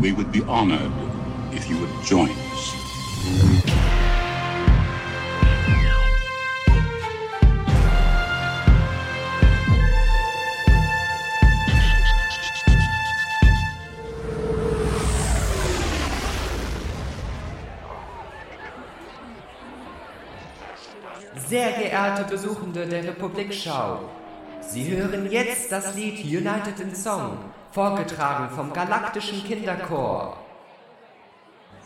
We would be honored if you would join us. Sehr geehrte Besuchende der Republikschau, Sie hören jetzt das Lied United in Song, vorgetragen vom Galaktischen Kinderchor.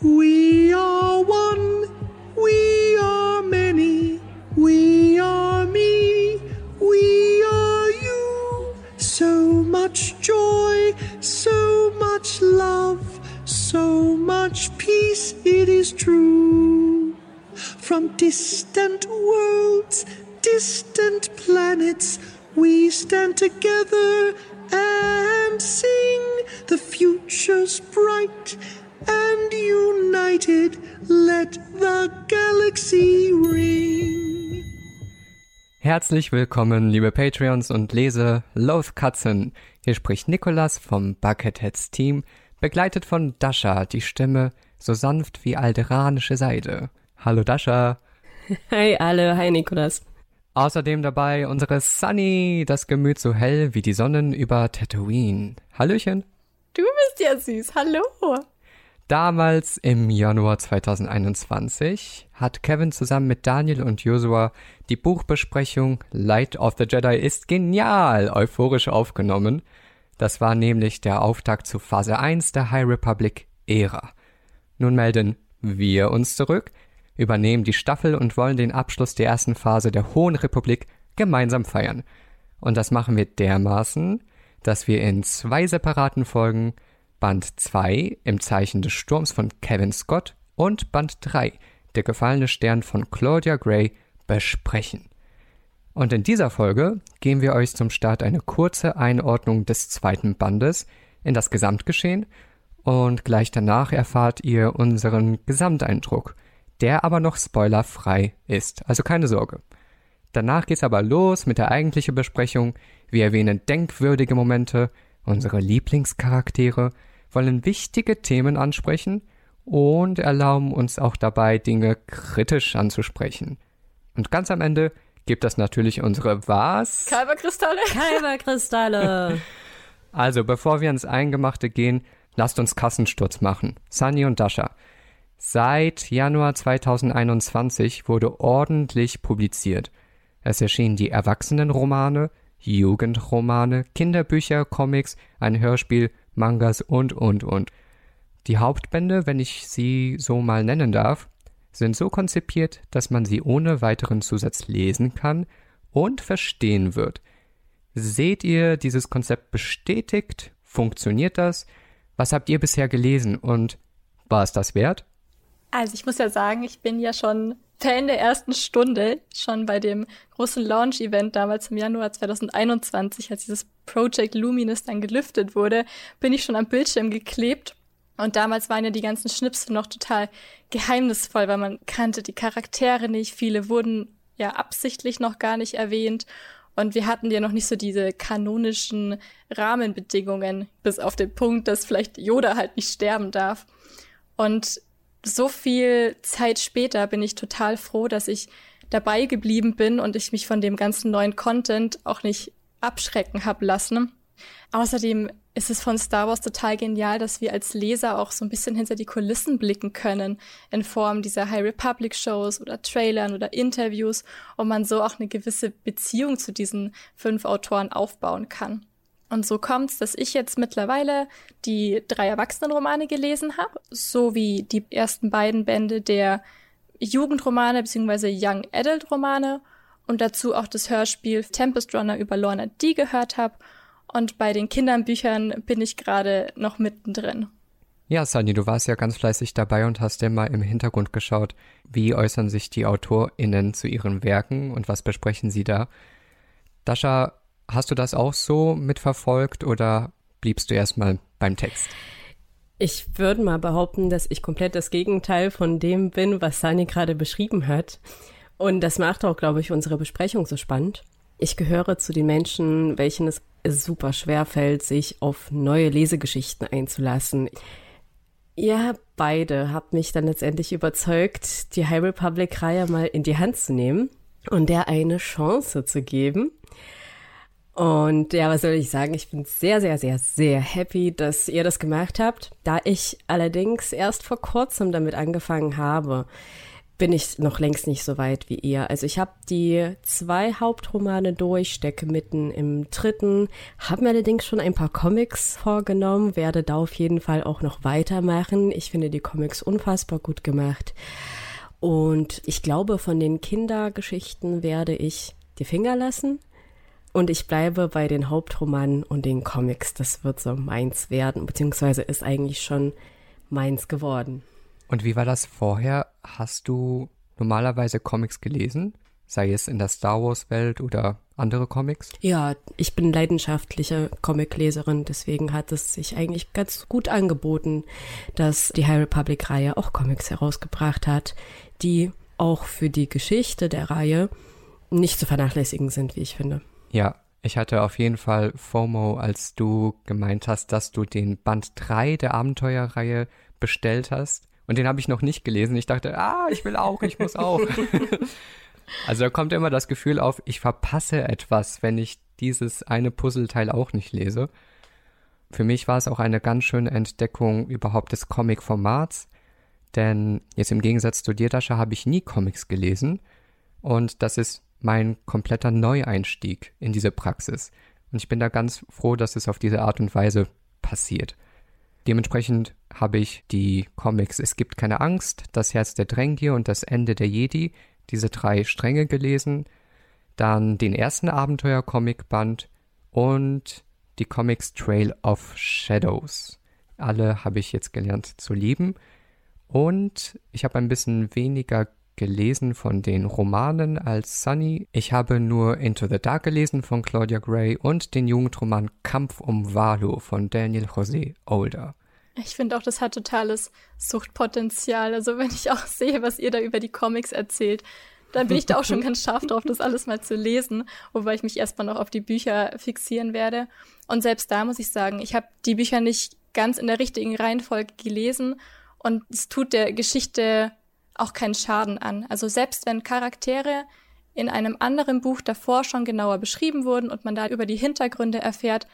We are one, we are many, we are me, we are you. So much joy, so much love, so much peace, it is true. From distant worlds, distant planets, we stand together and sing. The future's bright and united, let the galaxy ring. Herzlich willkommen, liebe Patreons und Lese Loath Katzen. Hier spricht Nikolas vom Bucketheads Team, begleitet von Dasha, die Stimme so sanft wie alderanische Seide. Hallo Dasha. Hi alle, hi Nikolas. Außerdem dabei unsere Sunny, das Gemüt so hell wie die Sonnen über Tatooine. Hallöchen. Du bist ja süß, hallo. Damals im Januar 2021 hat Kevin zusammen mit Daniel und Joshua die Buchbesprechung Light of the Jedi ist genial euphorisch aufgenommen. Das war nämlich der Auftakt zu Phase 1 der High Republic Ära. Nun melden wir uns zurück, übernehmen die Staffel und wollen den Abschluss der ersten Phase der Hohen Republik gemeinsam feiern. Und das machen wir dermaßen, dass wir in zwei separaten Folgen Band 2 im Zeichen des Sturms von Kevin Scott und Band 3 der gefallene Stern von Claudia Gray besprechen. Und in dieser Folge geben wir euch zum Start eine kurze Einordnung des zweiten Bandes in das Gesamtgeschehen und gleich danach erfahrt ihr unseren Gesamteindruck, der aber noch spoilerfrei ist, also keine Sorge. Danach geht's aber los mit der eigentlichen Besprechung. Wir erwähnen denkwürdige Momente, unsere Lieblingscharaktere, wollen wichtige Themen ansprechen und erlauben uns auch dabei, Dinge kritisch anzusprechen. Und ganz am Ende gibt es natürlich unsere was? Kalberkristalle? Kalberkristalle. Also, bevor wir ins Eingemachte gehen, lasst uns Kassensturz machen. Sunny und Dasha. Seit Januar 2021 wurde ordentlich publiziert. Es erschienen die Erwachsenenromane, Jugendromane, Kinderbücher, Comics, ein Hörspiel, Mangas und, und, und. Die Hauptbände, wenn ich sie so mal nennen darf, sind so konzipiert, dass man sie ohne weiteren Zusatz lesen kann und verstehen wird. Seht ihr dieses Konzept bestätigt? Funktioniert das? Was habt ihr bisher gelesen und war es das wert? Also ich muss ja sagen, ich bin ja schon Fan der ersten Stunde, schon bei dem großen Launch-Event damals im Januar 2021, als dieses Project Luminous dann gelüftet wurde, bin ich schon am Bildschirm geklebt und damals waren ja die ganzen Schnipsel noch total geheimnisvoll, weil man kannte die Charaktere nicht. Viele wurden ja absichtlich noch gar nicht erwähnt. Und wir hatten ja noch nicht so diese kanonischen Rahmenbedingungen, bis auf den Punkt, dass vielleicht Yoda halt nicht sterben darf. Und so viel Zeit später bin ich total froh, dass ich dabei geblieben bin und ich mich von dem ganzen neuen Content auch nicht abschrecken hab lassen. Außerdem ist es von Star Wars total genial, dass wir als Leser auch so ein bisschen hinter die Kulissen blicken können in Form dieser High Republic Shows oder Trailern oder Interviews und man so auch eine gewisse Beziehung zu diesen fünf Autoren aufbauen kann. Und so kommt's, dass ich jetzt mittlerweile die drei Erwachsenenromane gelesen habe, sowie die ersten beiden Bände der Jugendromane bzw. Young Adult Romane und dazu auch das Hörspiel Tempest Runner über Lorna D gehört habe und bei den Kindernbüchern bin ich gerade noch mittendrin. Ja, Sunny, du warst ja ganz fleißig dabei und hast dir mal im Hintergrund geschaut, wie äußern sich die AutorInnen zu ihren Werken und was besprechen sie da. Dasha, hast du das auch so mitverfolgt oder bliebst du erstmal beim Text? Ich würde mal behaupten, dass ich komplett das Gegenteil von dem bin, was Sunny gerade beschrieben hat. Und das macht auch, glaube ich, unsere Besprechung so spannend. Ich gehöre zu den Menschen, welchen es super schwer fällt, sich auf neue Lesegeschichten einzulassen. Ja, beide haben mich dann letztendlich überzeugt, die High Republic-Reihe mal in die Hand zu nehmen und der eine Chance zu geben. Und ja, was soll ich sagen? Ich bin sehr, sehr, sehr, sehr happy, dass ihr das gemacht habt. Da ich allerdings erst vor kurzem damit angefangen habe, bin ich noch längst nicht so weit wie ihr. Also ich habe die zwei Hauptromane durch, stecke mitten im dritten, habe mir allerdings schon ein paar Comics vorgenommen, werde da auf jeden Fall auch noch weitermachen. Ich finde die Comics unfassbar gut gemacht. Und ich glaube, von den Kindergeschichten werde ich die Finger lassen. Und ich bleibe bei den Hauptromanen und den Comics. Das wird so meins werden, beziehungsweise ist eigentlich schon meins geworden. Und wie war das vorher? Hast du normalerweise Comics gelesen? Sei es in der Star Wars-Welt oder andere Comics? Ja, ich bin leidenschaftliche Comicleserin, deswegen hat es sich eigentlich ganz gut angeboten, dass die High Republic-Reihe auch Comics herausgebracht hat, die auch für die Geschichte der Reihe nicht zu vernachlässigen sind, wie ich finde. Ja, ich hatte auf jeden Fall FOMO, als du gemeint hast, dass du den Band 3 der Abenteuerreihe bestellt hast. Und den habe ich noch nicht gelesen. Ich dachte, ah, ich will auch, ich muss auch. also da kommt immer das Gefühl auf, ich verpasse etwas, wenn ich dieses eine Puzzleteil auch nicht lese. Für mich war es auch eine ganz schöne Entdeckung überhaupt des Comic-Formats. Denn jetzt im Gegensatz zu dir, Dasha, habe ich nie Comics gelesen. Und das ist mein kompletter Neueinstieg in diese Praxis. Und ich bin da ganz froh, dass es auf diese Art und Weise passiert. Dementsprechend habe ich die Comics Es gibt keine Angst, Das Herz der Drängier und Das Ende der Jedi, diese drei Stränge gelesen, dann den ersten Abenteuer-Comic-Band und die Comics Trail of Shadows. Alle habe ich jetzt gelernt zu lieben. Und ich habe ein bisschen weniger gelesen von den Romanen als Sunny. Ich habe nur Into the Dark gelesen von Claudia Gray und den Jugendroman Kampf um Valo von Daniel José Older. Ich finde auch, das hat totales Suchtpotenzial. Also wenn ich auch sehe, was ihr da über die Comics erzählt, dann bin ich da auch schon ganz scharf drauf, das alles mal zu lesen, wobei ich mich erstmal noch auf die Bücher fixieren werde. Und selbst da muss ich sagen, ich habe die Bücher nicht ganz in der richtigen Reihenfolge gelesen und es tut der Geschichte auch keinen Schaden an. Also selbst wenn Charaktere in einem anderen Buch davor schon genauer beschrieben wurden und man da über die Hintergründe erfährt,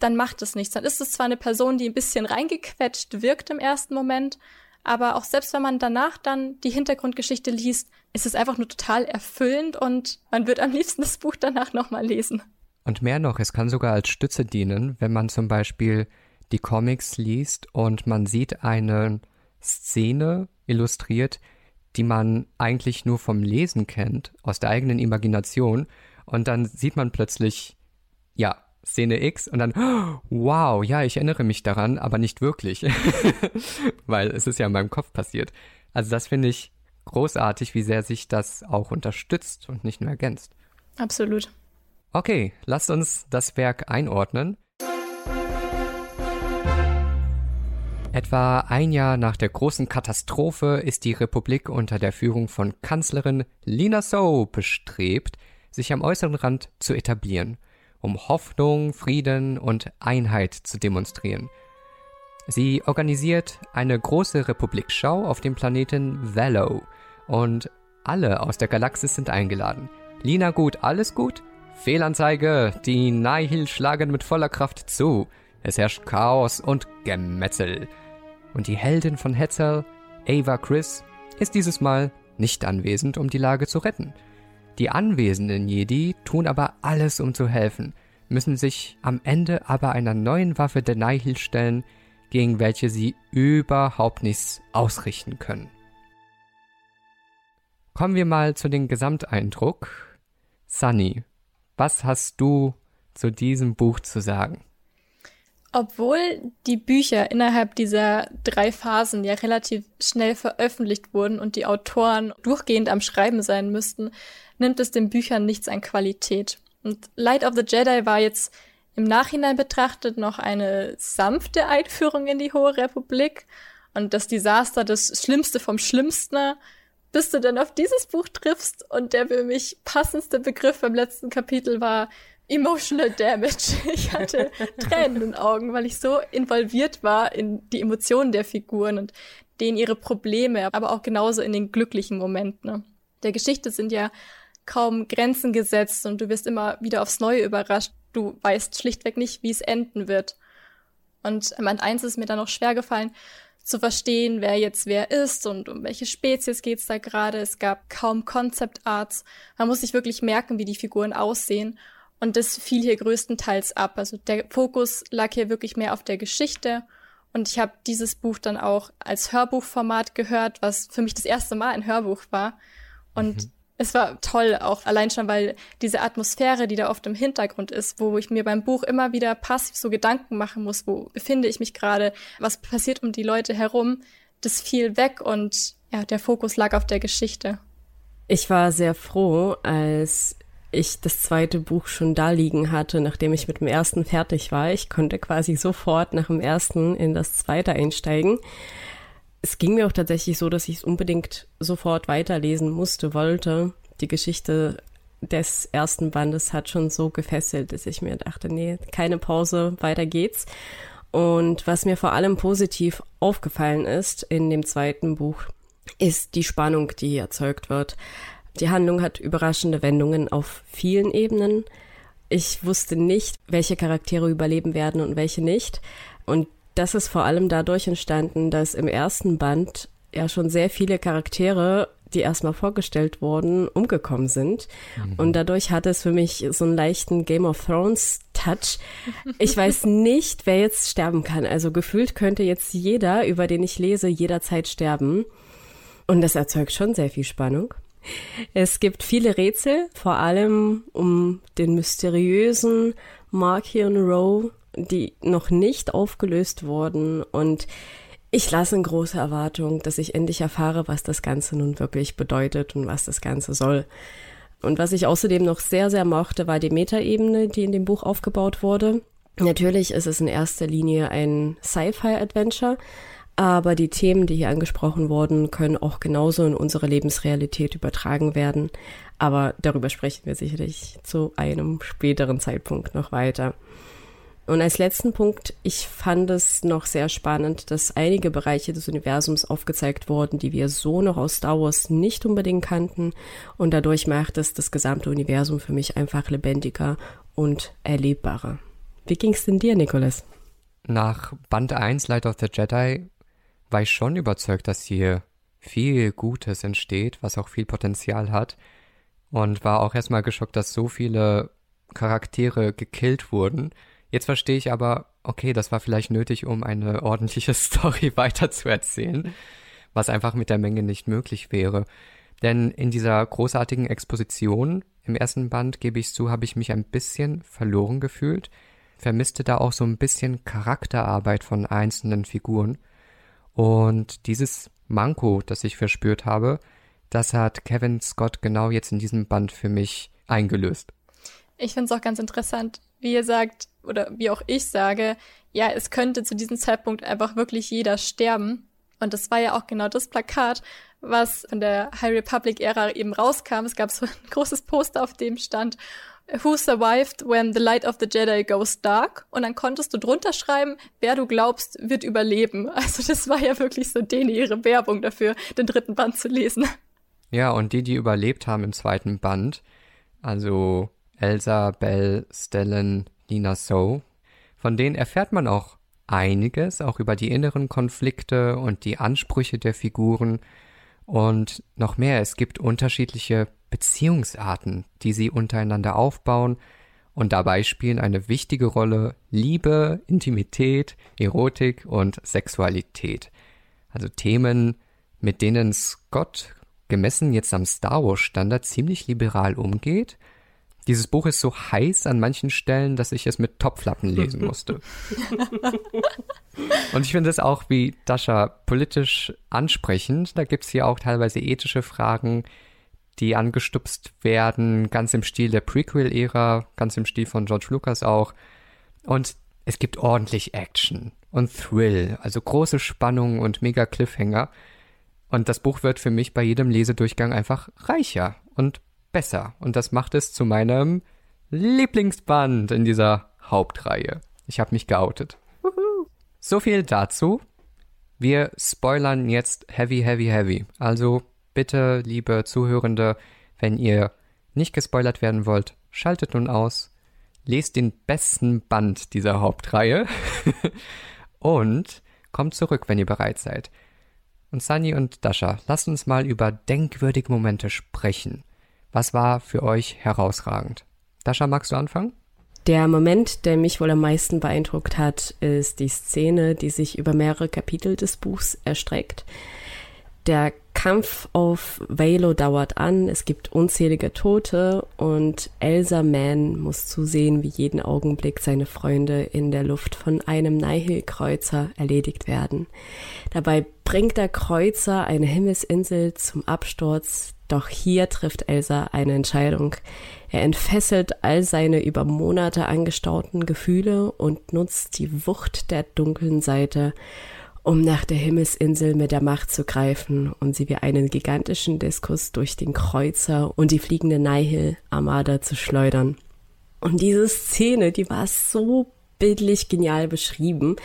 dann macht es nichts. Dann ist es zwar eine Person, die ein bisschen reingequetscht wirkt im ersten Moment, aber auch selbst wenn man danach dann die Hintergrundgeschichte liest, ist es einfach nur total erfüllend und man wird am liebsten das Buch danach nochmal lesen. Und mehr noch, es kann sogar als Stütze dienen, wenn man zum Beispiel die Comics liest und man sieht eine Szene illustriert, die man eigentlich nur vom Lesen kennt, aus der eigenen Imagination. Und dann sieht man plötzlich, ja, Szene X und dann, wow, ja, ich erinnere mich daran, aber nicht wirklich. Weil es ist ja in meinem Kopf passiert. Also das finde ich großartig, wie sehr sich das auch unterstützt und nicht nur ergänzt. Absolut. Okay, lasst uns das Werk einordnen. Etwa ein Jahr nach der großen Katastrophe ist die Republik unter der Führung von Kanzlerin Lina So bestrebt, sich am äußeren Rand zu etablieren, um Hoffnung, Frieden und Einheit zu demonstrieren. Sie organisiert eine große Republikschau auf dem Planeten Valo und alle aus der Galaxis sind eingeladen. Lina gut, alles gut? Fehlanzeige, die Nihil schlagen mit voller Kraft zu. Es herrscht Chaos und Gemetzel. Und die Heldin von Hetzel, Ava Chris, ist dieses Mal nicht anwesend, um die Lage zu retten. Die anwesenden Jedi tun aber alles, um zu helfen, müssen sich am Ende aber einer neuen Waffe der Nihil stellen, gegen welche sie überhaupt nichts ausrichten können. Kommen wir mal zu dem Gesamteindruck. Sunny, was hast du zu diesem Buch zu sagen? Obwohl die Bücher innerhalb dieser drei Phasen ja relativ schnell veröffentlicht wurden und die Autoren durchgehend am Schreiben sein müssten, nimmt es den Büchern nichts an Qualität. Und Light of the Jedi war jetzt im Nachhinein betrachtet noch eine sanfte Einführung in die Hohe Republik und das Desaster das Schlimmste vom Schlimmsten, bis du dann auf dieses Buch triffst und der für mich passendste Begriff beim letzten Kapitel war emotional damage. Ich hatte Tränen in den Augen, weil ich so involviert war in die Emotionen der Figuren und denen ihre Probleme, aber auch genauso in den glücklichen Momenten. Ne? Der Geschichte sind ja kaum Grenzen gesetzt und du wirst immer wieder aufs Neue überrascht. Du weißt schlichtweg nicht, wie es enden wird. Und Band 1 ist mir dann auch schwer gefallen, zu verstehen, wer jetzt wer ist und um welche Spezies geht's da gerade. Es gab kaum Concept Arts. Man muss sich wirklich merken, wie die Figuren aussehen. Und das fiel hier größtenteils ab. Also der Fokus lag hier wirklich mehr auf der Geschichte. Und ich habe dieses Buch dann auch als Hörbuchformat gehört, was für mich das erste Mal ein Hörbuch war. Und mhm es war toll, auch allein schon, weil diese Atmosphäre, die da oft im Hintergrund ist, wo ich mir beim Buch immer wieder passiv so Gedanken machen muss, wo befinde ich mich gerade, was passiert um die Leute herum, das fiel weg und ja, der Fokus lag auf der Geschichte. Ich war sehr froh, als ich das zweite Buch schon da liegen hatte, nachdem ich mit dem ersten fertig war. Ich konnte quasi sofort nach dem ersten in das zweite einsteigen es ging mir auch tatsächlich so, dass ich es unbedingt sofort weiterlesen musste, wollte. Die Geschichte des ersten Bandes hat schon so gefesselt, dass ich mir dachte, nee, keine Pause, weiter geht's. Und was mir vor allem positiv aufgefallen ist in dem zweiten Buch, ist die Spannung, die hier erzeugt wird. Die Handlung hat überraschende Wendungen auf vielen Ebenen. Ich wusste nicht, welche Charaktere überleben werden und welche nicht. Und das ist vor allem dadurch entstanden, dass im ersten Band ja schon sehr viele Charaktere, die erstmal vorgestellt wurden, umgekommen sind. Mhm. Und dadurch hat es für mich so einen leichten Game of Thrones Touch. Ich weiß nicht, wer jetzt sterben kann. Also gefühlt könnte jetzt jeder, über den ich lese, jederzeit sterben. Und das erzeugt schon sehr viel Spannung. Es gibt viele Rätsel, vor allem um den mysteriösen Markion Rowe, die noch nicht aufgelöst wurden und ich lasse in große Erwartung, dass ich endlich erfahre, was das Ganze nun wirklich bedeutet und was das Ganze soll. Und was ich außerdem noch sehr, sehr mochte, war die Metaebene, die in dem Buch aufgebaut wurde. Natürlich ist es in erster Linie ein Sci-Fi-Adventure, aber die Themen, die hier angesprochen wurden, können auch genauso in unsere Lebensrealität übertragen werden. Aber darüber sprechen wir sicherlich zu einem späteren Zeitpunkt noch weiter. Und als letzten Punkt, ich fand es noch sehr spannend, dass einige Bereiche des Universums aufgezeigt wurden, die wir so noch aus Star Wars nicht unbedingt kannten. Und dadurch macht es das gesamte Universum für mich einfach lebendiger und erlebbarer. Wie ging's denn dir, Nicholas? Nach Band 1 Light of the Jedi war ich schon überzeugt, dass hier viel Gutes entsteht, was auch viel Potenzial hat. Und war auch erstmal geschockt, dass so viele Charaktere gekillt wurden. Jetzt verstehe ich aber, okay, das war vielleicht nötig, um eine ordentliche Story weiterzuerzählen, was einfach mit der Menge nicht möglich wäre. Denn in dieser großartigen Exposition im ersten Band, gebe ich zu, habe ich mich ein bisschen verloren gefühlt, vermisste da auch so ein bisschen Charakterarbeit von einzelnen Figuren. Und dieses Manko, das ich verspürt habe, das hat Kevin Scott genau jetzt in diesem Band für mich eingelöst. Ich finde es auch ganz interessant, wie ihr sagt, oder wie auch ich sage, ja, es könnte zu diesem Zeitpunkt einfach wirklich jeder sterben. Und das war ja auch genau das Plakat, was von der High Republic-Ära eben rauskam. Es gab so ein großes Poster, auf dem stand, Who survived when the light of the Jedi goes dark? Und dann konntest du drunter schreiben, wer du glaubst, wird überleben. Also das war ja wirklich so denen ihre Werbung dafür, den dritten Band zu lesen. Ja, und die, die überlebt haben im zweiten Band, also Elsa, Bell, Stellan, Nina So. Von denen erfährt man auch einiges, auch über die inneren Konflikte und die Ansprüche der Figuren und noch mehr. Es gibt unterschiedliche Beziehungsarten, die sie untereinander aufbauen und dabei spielen eine wichtige Rolle Liebe, Intimität, Erotik und Sexualität. Also Themen, mit denen Scott gemessen jetzt am Star Wars Standard ziemlich liberal umgeht dieses Buch ist so heiß an manchen Stellen, dass ich es mit Topflappen lesen musste. Und ich finde es auch wie Dasha politisch ansprechend. Da gibt es hier auch teilweise ethische Fragen, die angestupst werden, ganz im Stil der Prequel-Ära, ganz im Stil von George Lucas auch. Und es gibt ordentlich Action und Thrill, also große Spannung und mega Cliffhanger. Und das Buch wird für mich bei jedem Lesedurchgang einfach reicher und besser. Und das macht es zu meinem Lieblingsband in dieser Hauptreihe. Ich habe mich geoutet. So viel dazu. Wir spoilern jetzt heavy, heavy, heavy. Also bitte, liebe Zuhörende, wenn ihr nicht gespoilert werden wollt, schaltet nun aus, lest den besten Band dieser Hauptreihe und kommt zurück, wenn ihr bereit seid. Und Sunny und Dasha, lasst uns mal über denkwürdige Momente sprechen. Was war für euch herausragend? Dasha, magst du anfangen? Der Moment, der mich wohl am meisten beeindruckt hat, ist die Szene, die sich über mehrere Kapitel des Buchs erstreckt. Der Kampf auf Valo dauert an, es gibt unzählige Tote und Elsa Mann muss zusehen, wie jeden Augenblick seine Freunde in der Luft von einem Nihil-Kreuzer erledigt werden. Dabei bringt der Kreuzer eine Himmelsinsel zum Absturz, doch hier trifft Elsa eine Entscheidung. Er entfesselt all seine über Monate angestauten Gefühle und nutzt die Wucht der dunklen Seite, um nach der Himmelsinsel mit der Macht zu greifen und sie wie einen gigantischen Diskus durch den Kreuzer und die fliegende Nihil-Armada zu schleudern. Und diese Szene, die war so bildlich genial beschrieben.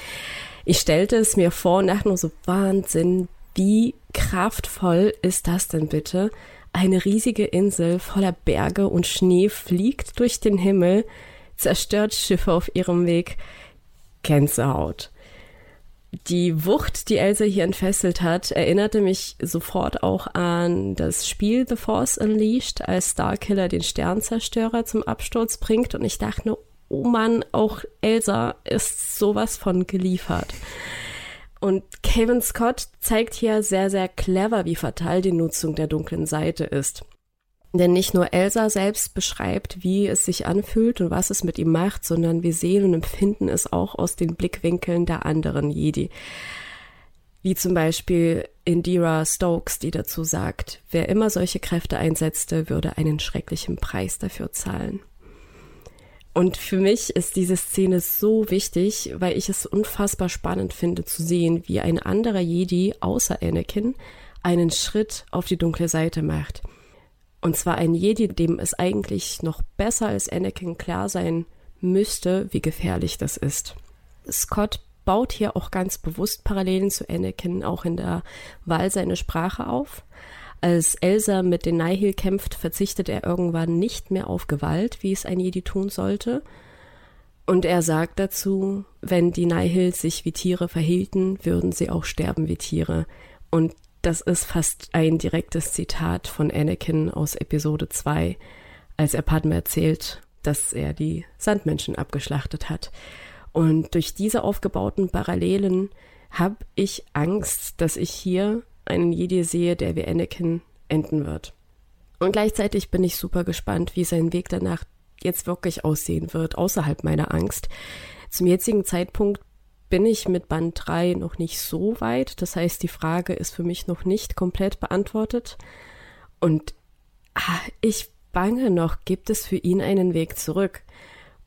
Ich stellte es mir vor und dachte nur so, Wahnsinn, wie kraftvoll ist das denn bitte? Eine riesige Insel voller Berge und Schnee fliegt durch den Himmel, zerstört Schiffe auf ihrem Weg. Gänsehaut. Die Wucht, die Elsa hier entfesselt hat, erinnerte mich sofort auch an das Spiel The Force Unleashed, als Starkiller den Sternzerstörer zum Absturz bringt. Und ich dachte nur, oh Mann, auch Elsa ist sowas von geliefert. Und Kevin Scott zeigt hier sehr, sehr clever, wie fatal die Nutzung der dunklen Seite ist. Denn nicht nur Elsa selbst beschreibt, wie es sich anfühlt und was es mit ihm macht, sondern wir sehen und empfinden es auch aus den Blickwinkeln der anderen Jedi. Wie zum Beispiel Indira Stokes, die dazu sagt, wer immer solche Kräfte einsetzte, würde einen schrecklichen Preis dafür zahlen. Und für mich ist diese Szene so wichtig, weil ich es unfassbar spannend finde zu sehen, wie ein anderer Jedi außer Anakin einen Schritt auf die dunkle Seite macht – und zwar ein Jedi, dem es eigentlich noch besser als Anakin klar sein müsste, wie gefährlich das ist. Scott baut hier auch ganz bewusst Parallelen zu Anakin auch in der Wahl seiner Sprache auf. Als Elsa mit den Nihil kämpft, verzichtet er irgendwann nicht mehr auf Gewalt, wie es ein Jedi tun sollte. Und er sagt dazu, wenn die Nihil sich wie Tiere verhielten, würden sie auch sterben wie Tiere. Und das ist fast ein direktes Zitat von Anakin aus Episode 2, als er Padme erzählt, dass er die Sandmenschen abgeschlachtet hat. Und durch diese aufgebauten Parallelen habe ich Angst, dass ich hier einen Jedi sehe, der wie Anakin enden wird. Und gleichzeitig bin ich super gespannt, wie sein Weg danach jetzt wirklich aussehen wird, außerhalb meiner Angst. Zum jetzigen Zeitpunkt bin ich mit Band 3 noch nicht so weit. Das heißt, die Frage ist für mich noch nicht komplett beantwortet. Und ah, ich bange noch, gibt es für ihn einen Weg zurück?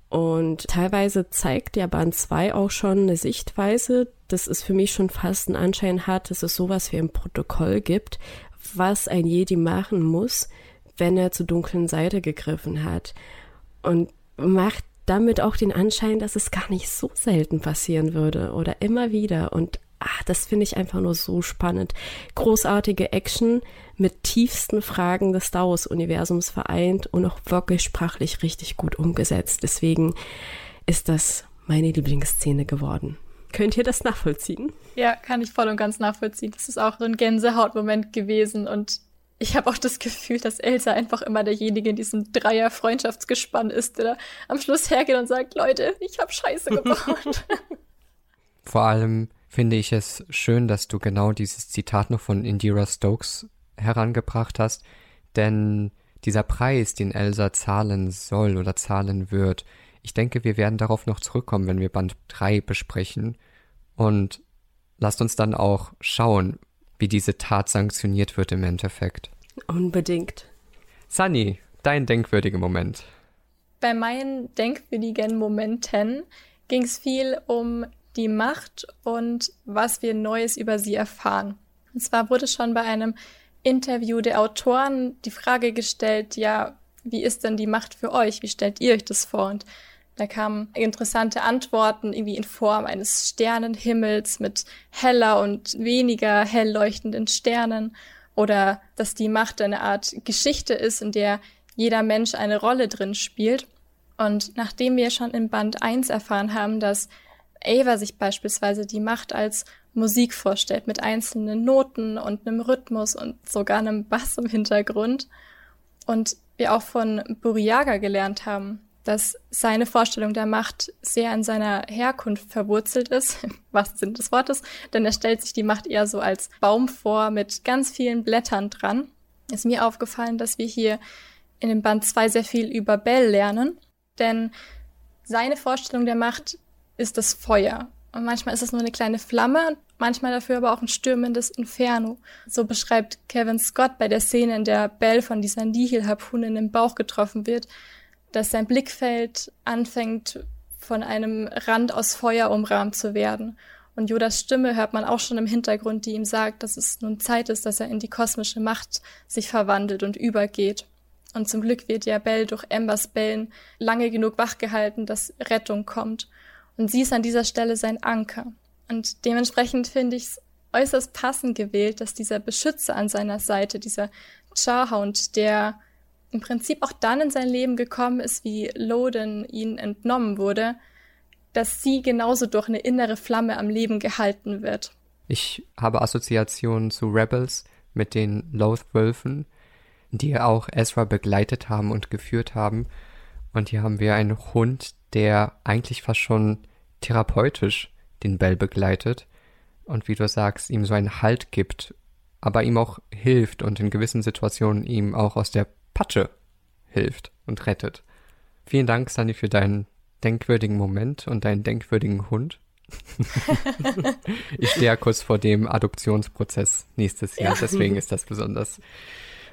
Und teilweise zeigt der Band 2 auch schon eine Sichtweise, dass es für mich schon fast einen Anschein hat, dass es sowas wie ein Protokoll gibt, was ein Jedi machen muss, wenn er zur dunklen Seite gegriffen hat. Und macht damit auch den Anschein, dass es gar nicht so selten passieren würde oder immer wieder. Und ah, das finde ich einfach nur so spannend. Großartige Action mit tiefsten Fragen des Star Wars-Universums vereint und auch wirklich sprachlich richtig gut umgesetzt. Deswegen ist das meine Lieblingsszene geworden. Könnt ihr das nachvollziehen? Ja, kann ich voll und ganz nachvollziehen. Das ist auch so ein Gänsehautmoment gewesen und ich habe auch das Gefühl, dass Elsa einfach immer derjenige in diesem Dreier-Freundschaftsgespann ist, der am Schluss hergeht und sagt, Leute, ich habe Scheiße gebaut. Vor allem finde ich es schön, dass du genau dieses Zitat noch von Indira Stokes herangebracht hast, denn dieser Preis, den Elsa zahlen soll oder zahlen wird, ich denke, wir werden darauf noch zurückkommen, wenn wir Band 3 besprechen. Und lasst uns dann auch schauen, wie diese Tat sanktioniert wird im Endeffekt. Unbedingt. Sunny, dein denkwürdiger Moment. Bei meinen denkwürdigen Momenten ging es viel um die Macht und was wir Neues über sie erfahren. Und zwar wurde schon bei einem Interview der Autoren die Frage gestellt, ja, wie ist denn die Macht für euch? Wie stellt ihr euch das vor? Und da kamen interessante Antworten irgendwie in Form eines Sternenhimmels mit heller und weniger hell leuchtenden Sternen oder dass die Macht eine Art Geschichte ist, in der jeder Mensch eine Rolle drin spielt. Und nachdem wir schon in Band 1 erfahren haben, dass Ava sich beispielsweise die Macht als Musik vorstellt, mit einzelnen Noten und einem Rhythmus und sogar einem Bass im Hintergrund. Und wir auch von Buriaga gelernt haben, dass seine Vorstellung der Macht sehr in seiner Herkunft verwurzelt ist, was Sinn des Wortes, denn er stellt sich die Macht eher so als Baum vor mit ganz vielen Blättern dran. Ist mir aufgefallen, dass wir hier in dem Band 2 sehr viel über Bell lernen, denn seine Vorstellung der Macht ist das Feuer. Und manchmal ist es nur eine kleine Flamme, manchmal dafür aber auch ein stürmendes Inferno. So beschreibt Kevin Scott bei der Szene, in der Bell von dieser Nihil-Harpune in den Bauch getroffen wird, dass sein Blickfeld anfängt, von einem Rand aus Feuer umrahmt zu werden. Und Yodas Stimme hört man auch schon im Hintergrund, die ihm sagt, dass es nun Zeit ist, dass er in die kosmische Macht sich verwandelt und übergeht. Und zum Glück wird ja Bell durch Embers Bellen lange genug wachgehalten, dass Rettung kommt. Und sie ist an dieser Stelle sein Anker. Und dementsprechend finde ich es äußerst passend gewählt, dass dieser Beschützer an seiner Seite, dieser Charhound, der im Prinzip auch dann in sein Leben gekommen ist, wie Loden ihn entnommen wurde, dass sie genauso durch eine innere Flamme am Leben gehalten wird. Ich habe Assoziationen zu Rebels mit den Loth-Wölfen, die auch Ezra begleitet haben und geführt haben. Und hier haben wir einen Hund, der eigentlich fast schon therapeutisch den Bell begleitet und wie du sagst, ihm so einen Halt gibt, aber ihm auch hilft und in gewissen Situationen ihm auch aus der Patsche hilft und rettet. Vielen Dank, Sunny, für deinen denkwürdigen Moment und deinen denkwürdigen Hund. ich stehe ja kurz vor dem Adoptionsprozess nächstes Jahr, ja. deswegen ist das besonders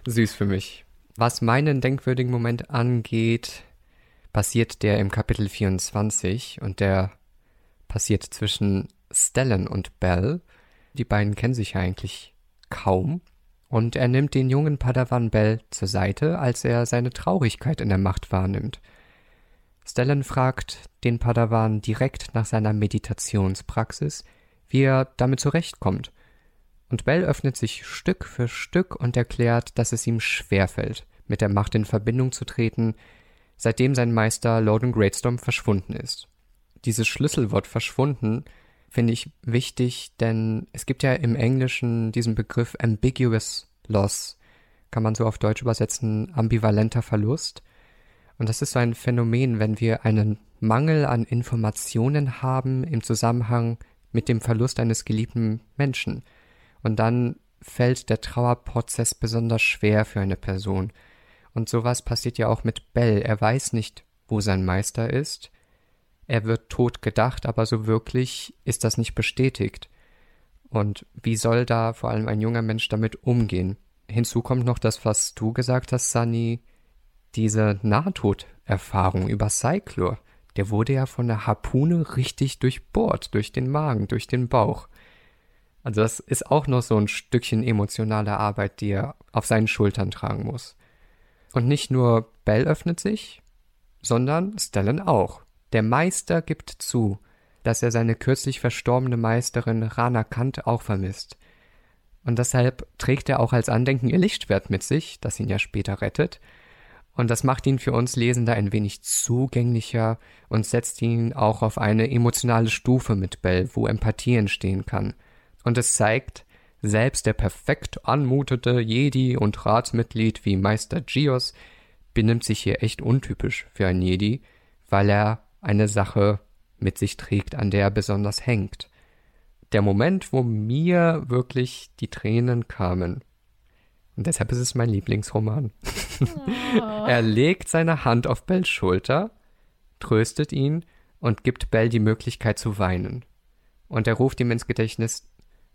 süß für mich. Was meinen denkwürdigen Moment angeht, passiert der im Kapitel 24 und der passiert zwischen Stellan und Bell. Die beiden kennen sich ja eigentlich kaum und er nimmt den jungen Padawan Bell zur Seite, als er seine Traurigkeit in der Macht wahrnimmt. Stellan fragt den Padawan direkt nach seiner Meditationspraxis, wie er damit zurechtkommt. Und Bell öffnet sich Stück für Stück und erklärt, dass es ihm schwerfällt, mit der Macht in Verbindung zu treten, seitdem sein Meister Loden Greatstorm verschwunden ist. Dieses Schlüsselwort verschwunden finde ich wichtig, denn es gibt ja im Englischen diesen Begriff ambiguous loss, kann man so auf Deutsch übersetzen, ambivalenter Verlust. Und das ist so ein Phänomen, wenn wir einen Mangel an Informationen haben im Zusammenhang mit dem Verlust eines geliebten Menschen. Und dann fällt der Trauerprozess besonders schwer für eine Person. Und sowas passiert ja auch mit Bell. Er weiß nicht, wo sein Meister ist er wird tot gedacht, aber so wirklich ist das nicht bestätigt. Und wie soll da vor allem ein junger Mensch damit umgehen? Hinzu kommt noch das, was du gesagt hast, Sunny, diese Nahtoderfahrung über Cyclor. Der wurde ja von der Harpune richtig durchbohrt, durch den Magen, durch den Bauch. Also das ist auch noch so ein Stückchen emotionale Arbeit, die er auf seinen Schultern tragen muss. Und nicht nur Bell öffnet sich, sondern Stellan auch. Der Meister gibt zu, dass er seine kürzlich verstorbene Meisterin Rana Kant auch vermisst. Und deshalb trägt er auch als Andenken ihr Lichtschwert mit sich, das ihn ja später rettet. Und das macht ihn für uns Lesende ein wenig zugänglicher und setzt ihn auch auf eine emotionale Stufe mit Bell, wo Empathie entstehen kann. Und es zeigt, selbst der perfekt anmutete Jedi und Ratsmitglied wie Meister Gios benimmt sich hier echt untypisch für ein Jedi, weil er eine Sache mit sich trägt, an der er besonders hängt. Der Moment, wo mir wirklich die Tränen kamen. Und deshalb ist es mein Lieblingsroman. Oh. er legt seine Hand auf Bells Schulter, tröstet ihn und gibt Bell die Möglichkeit zu weinen. Und er ruft ihm ins Gedächtnis,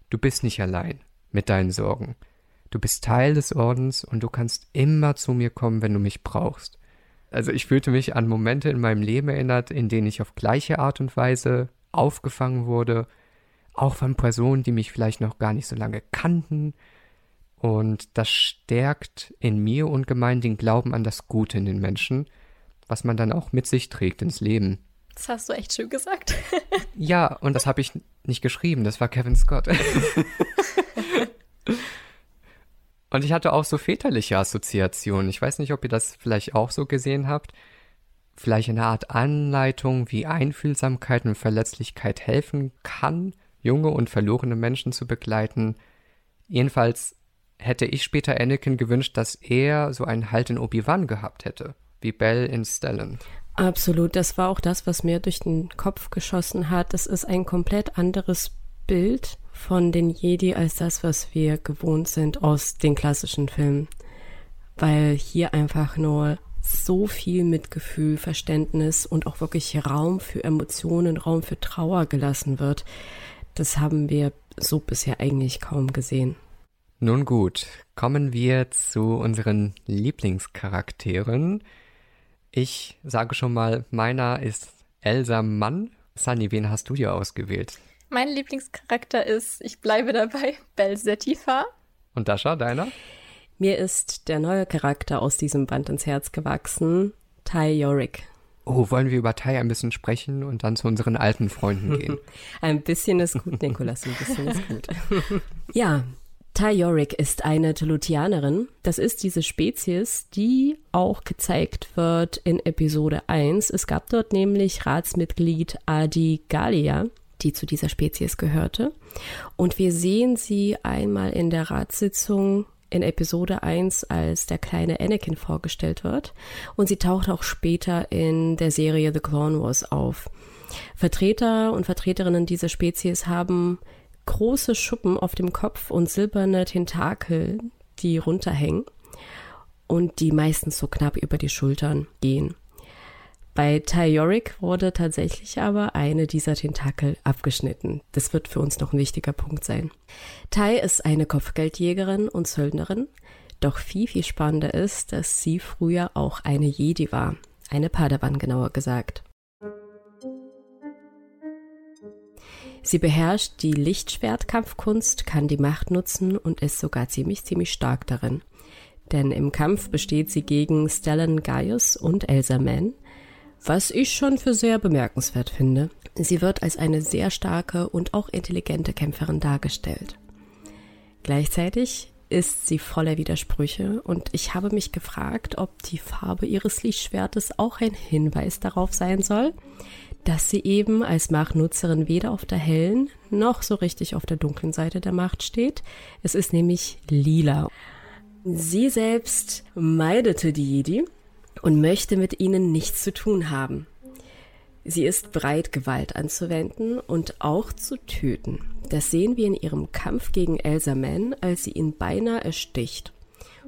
du bist nicht allein mit deinen Sorgen. Du bist Teil des Ordens und du kannst immer zu mir kommen, wenn du mich brauchst. Also ich fühlte mich an Momente in meinem Leben erinnert, in denen ich auf gleiche Art und Weise aufgefangen wurde, auch von Personen, die mich vielleicht noch gar nicht so lange kannten Und das stärkt in mir ungemein den Glauben an das Gute in den Menschen, was man dann auch mit sich trägt ins Leben. Das hast du echt schön gesagt. Ja, und das habe ich nicht geschrieben, das war Kevin Scott. und ich hatte auch so väterliche Assoziationen. Ich weiß nicht, ob ihr das vielleicht auch so gesehen habt. Vielleicht eine Art Anleitung, wie Einfühlsamkeit und Verletzlichkeit helfen kann, junge und verlorene Menschen zu begleiten. Jedenfalls hätte ich später Anakin gewünscht, dass er so einen Halt in Obi-Wan gehabt hätte, wie Bell in Stellan. Absolut, das war auch das, was mir durch den Kopf geschossen hat. Das ist ein komplett anderes Bild von den Jedi als das, was wir gewohnt sind aus den klassischen Filmen. Weil hier einfach nur so viel Mitgefühl, Verständnis und auch wirklich Raum für Emotionen, Raum für Trauer gelassen wird. Das haben wir so bisher eigentlich kaum gesehen. Nun gut, kommen wir zu unseren Lieblingscharakteren. Ich sage schon mal, meiner ist Elsa Mann. Sunny, wen hast du dir ausgewählt? Mein Lieblingscharakter ist, ich bleibe dabei, Bell Zetifa. Und Dasha, deiner? Mir ist der neue Charakter aus diesem Band ins Herz gewachsen, Ty Yorick. Oh, wollen wir über Tai ein bisschen sprechen und dann zu unseren alten Freunden gehen? ein bisschen ist gut, Nikolas, ein bisschen ist gut. ja, Ty Yorick ist eine Telutianerin. Das ist diese Spezies, die auch gezeigt wird in Episode 1. Es gab dort nämlich Ratsmitglied Adi Galia, die zu dieser Spezies gehörte. Und wir sehen sie einmal in der Ratssitzung in Episode 1, als der kleine Anakin vorgestellt wird. Und sie taucht auch später in der Serie The Clone Wars auf. Vertreter und Vertreterinnen dieser Spezies haben große Schuppen auf dem Kopf und silberne Tentakel, die runterhängen und die meistens so knapp über die Schultern gehen. Bei Tyorik wurde tatsächlich aber eine dieser Tentakel abgeschnitten. Das wird für uns noch ein wichtiger Punkt sein. Tai ist eine Kopfgeldjägerin und Söldnerin, doch viel, viel spannender ist, dass sie früher auch eine Jedi war. Eine Padawan genauer gesagt. Sie beherrscht die Lichtschwertkampfkunst, kann die Macht nutzen und ist sogar ziemlich, ziemlich stark darin. Denn im Kampf besteht sie gegen Stellan Gaius und Elsa Mann, was ich schon für sehr bemerkenswert finde. Sie wird als eine sehr starke und auch intelligente Kämpferin dargestellt. Gleichzeitig ist sie voller Widersprüche und ich habe mich gefragt, ob die Farbe ihres Lichtschwertes auch ein Hinweis darauf sein soll, dass sie eben als Machtnutzerin weder auf der hellen noch so richtig auf der dunklen Seite der Macht steht. Es ist nämlich lila. Sie selbst meidete die Jedi und möchte mit ihnen nichts zu tun haben. Sie ist bereit, Gewalt anzuwenden und auch zu töten. Das sehen wir in ihrem Kampf gegen Elsa Mann, als sie ihn beinahe ersticht.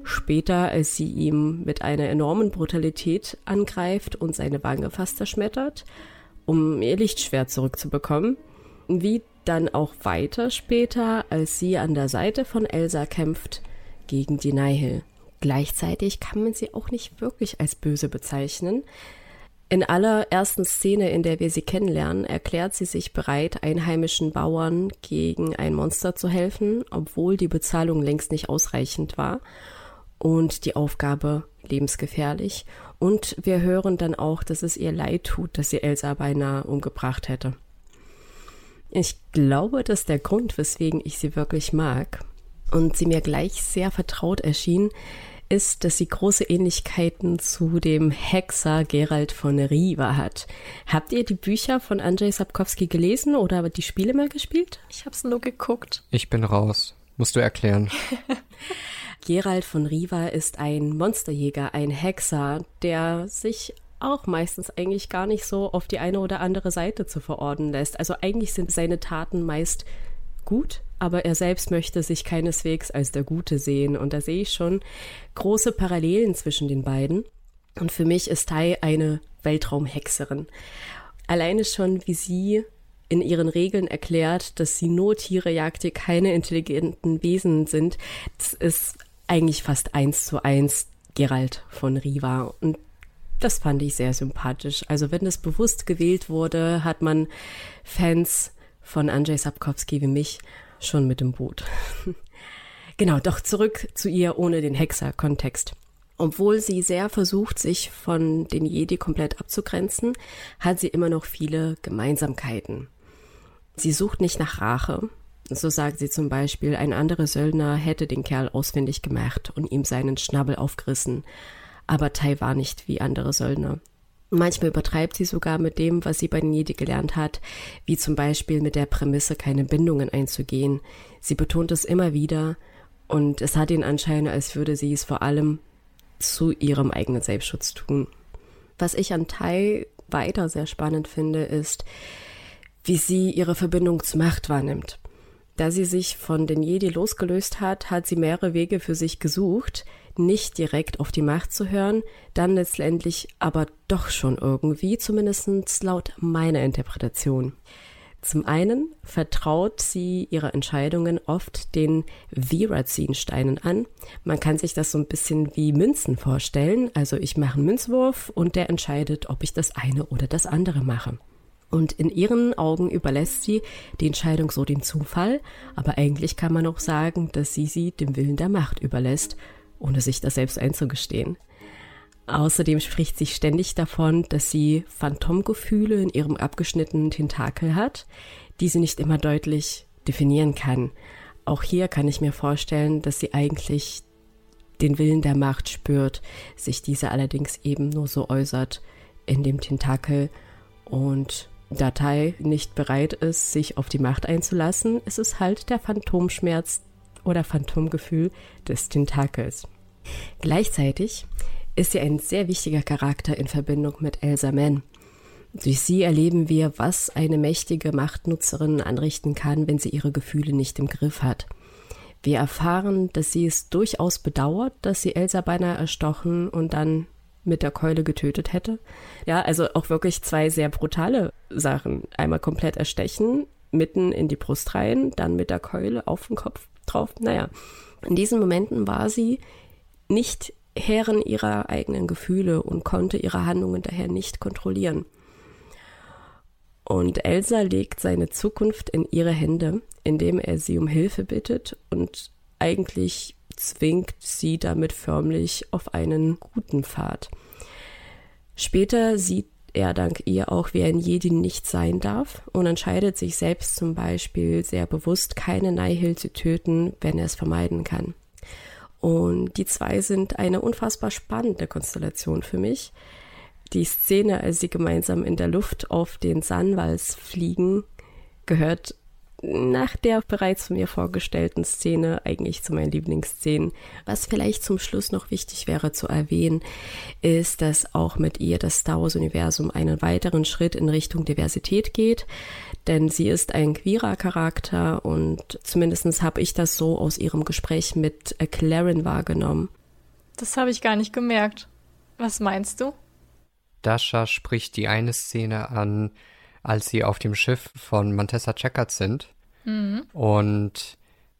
Später, als sie ihm mit einer enormen Brutalität angreift und seine Wange fast zerschmettert um ihr Lichtschwert zurückzubekommen. Wie dann auch weiter später, als sie an der Seite von Elsa kämpft gegen die Nihil. Gleichzeitig kann man sie auch nicht wirklich als böse bezeichnen. In aller ersten Szene, in der wir sie kennenlernen, erklärt sie sich bereit, einheimischen Bauern gegen ein Monster zu helfen, obwohl die Bezahlung längst nicht ausreichend war und die Aufgabe lebensgefährlich. Und wir hören dann auch, dass es ihr leid tut, dass sie Elsa beinahe umgebracht hätte. Ich glaube, dass der Grund, weswegen ich sie wirklich mag und sie mir gleich sehr vertraut erschien, ist, dass sie große Ähnlichkeiten zu dem Hexer Gerald von Riva hat. Habt ihr die Bücher von Andrzej Sapkowski gelesen oder die Spiele mal gespielt? Ich hab's nur geguckt. Ich bin raus. Musst du erklären. Gerald von Riva ist ein Monsterjäger, ein Hexer, der sich auch meistens eigentlich gar nicht so auf die eine oder andere Seite zu verordnen lässt. Also eigentlich sind seine Taten meist gut, aber er selbst möchte sich keineswegs als der Gute sehen. Und da sehe ich schon große Parallelen zwischen den beiden. Und für mich ist Tai eine Weltraumhexerin. Alleine schon, wie sie in ihren Regeln erklärt, dass sie nur Tiere jagt, die keine intelligenten Wesen sind. Das ist eigentlich fast eins zu eins Gerald von Riva. Und das fand ich sehr sympathisch. Also wenn das bewusst gewählt wurde, hat man Fans von Andrzej Sapkowski wie mich schon mit dem Boot. Genau, doch zurück zu ihr ohne den Hexer-Kontext. Obwohl sie sehr versucht, sich von den Jedi komplett abzugrenzen, hat sie immer noch viele Gemeinsamkeiten. Sie sucht nicht nach Rache. So sagt sie zum Beispiel, ein anderer Söldner hätte den Kerl ausfindig gemacht und ihm seinen Schnabel aufgerissen. Aber Tai war nicht wie andere Söldner. Manchmal übertreibt sie sogar mit dem, was sie bei den Jedi gelernt hat, wie zum Beispiel mit der Prämisse, keine Bindungen einzugehen. Sie betont es immer wieder und es hat den Anschein, als würde sie es vor allem zu ihrem eigenen Selbstschutz tun. Was ich an Tai weiter sehr spannend finde, ist, wie sie ihre Verbindung zur Macht wahrnimmt. Da sie sich von den Jedi losgelöst hat, hat sie mehrere Wege für sich gesucht, nicht direkt auf die Macht zu hören, dann letztendlich aber doch schon irgendwie, zumindest laut meiner Interpretation. Zum einen vertraut sie ihre Entscheidungen oft den Virazin-Steinen an. Man kann sich das so ein bisschen wie Münzen vorstellen. Also ich mache einen Münzwurf und der entscheidet, ob ich das eine oder das andere mache. Und in ihren Augen überlässt sie die Entscheidung so dem Zufall, aber eigentlich kann man auch sagen, dass sie sie dem Willen der Macht überlässt, ohne sich das selbst einzugestehen. Außerdem spricht sie ständig davon, dass sie Phantomgefühle in ihrem abgeschnittenen Tentakel hat, die sie nicht immer deutlich definieren kann. Auch hier kann ich mir vorstellen, dass sie eigentlich den Willen der Macht spürt, sich diese allerdings eben nur so äußert in dem Tentakel und Datei nicht bereit ist, sich auf die Macht einzulassen, ist es halt der Phantomschmerz oder Phantomgefühl des Tentakels. Gleichzeitig ist sie ein sehr wichtiger Charakter in Verbindung mit Elsa Mann. Durch sie erleben wir, was eine mächtige Machtnutzerin anrichten kann, wenn sie ihre Gefühle nicht im Griff hat. Wir erfahren, dass sie es durchaus bedauert, dass sie Elsa beinahe erstochen und dann mit der Keule getötet hätte. Ja, also auch wirklich zwei sehr brutale Sachen. Einmal komplett erstechen, mitten in die Brust rein, dann mit der Keule auf den Kopf drauf. Naja, in diesen Momenten war sie nicht Herren ihrer eigenen Gefühle und konnte ihre Handlungen daher nicht kontrollieren. Und Elsa legt seine Zukunft in ihre Hände, indem er sie um Hilfe bittet und eigentlich zwingt sie damit förmlich auf einen guten Pfad. Später sieht er dank ihr auch, wie ein Jedi nicht sein darf und entscheidet sich selbst zum Beispiel sehr bewusst, keine Nihil zu töten, wenn er es vermeiden kann. Und die zwei sind eine unfassbar spannende Konstellation für mich. Die Szene, als sie gemeinsam in der Luft auf den Sanwals fliegen, gehört nach der bereits von mir vorgestellten Szene eigentlich zu meinen Lieblingsszenen. Was vielleicht zum Schluss noch wichtig wäre zu erwähnen, ist, dass auch mit ihr das Star Wars-Universum einen weiteren Schritt in Richtung Diversität geht, denn sie ist ein queerer Charakter und zumindest habe ich das so aus ihrem Gespräch mit Claren wahrgenommen. Das habe ich gar nicht gemerkt. Was meinst du? Dasha spricht die eine Szene an, als sie auf dem Schiff von Montessa Checkard sind. Mhm. Und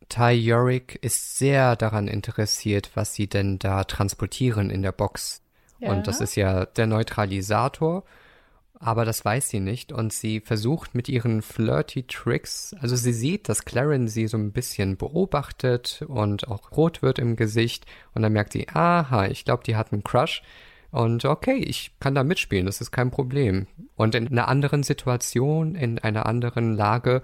Ty Yorick ist sehr daran interessiert, was sie denn da transportieren in der Box. Ja. Und das ist ja der Neutralisator, aber das weiß sie nicht. Und sie versucht mit ihren flirty Tricks, also sie sieht, dass Claren sie so ein bisschen beobachtet und auch rot wird im Gesicht. Und dann merkt sie, aha, ich glaube, die hat einen Crush. Und okay, ich kann da mitspielen, das ist kein Problem. Und in einer anderen Situation, in einer anderen Lage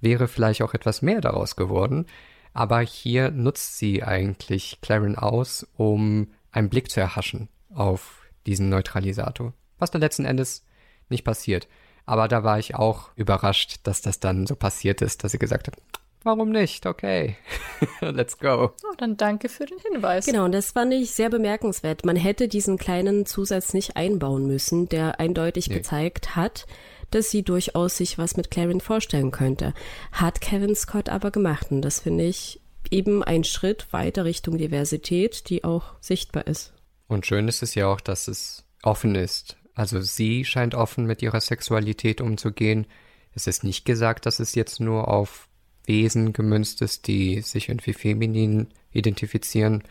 wäre vielleicht auch etwas mehr daraus geworden. Aber hier nutzt sie eigentlich Claren aus, um einen Blick zu erhaschen auf diesen Neutralisator. Was dann letzten Endes nicht passiert. Aber da war ich auch überrascht, dass das dann so passiert ist, dass sie gesagt hat, Warum nicht? Okay. Let's go. Oh, dann danke für den Hinweis. Genau, und das fand ich sehr bemerkenswert. Man hätte diesen kleinen Zusatz nicht einbauen müssen, der eindeutig nee. gezeigt hat, dass sie durchaus sich was mit Clarin vorstellen könnte. Hat Kevin Scott aber gemacht. Und das finde ich eben ein Schritt weiter Richtung Diversität, die auch sichtbar ist. Und schön ist es ja auch, dass es offen ist. Also sie scheint offen mit ihrer Sexualität umzugehen. Es ist nicht gesagt, dass es jetzt nur auf Wesen gemünzt ist, die sich irgendwie feminin identifizieren.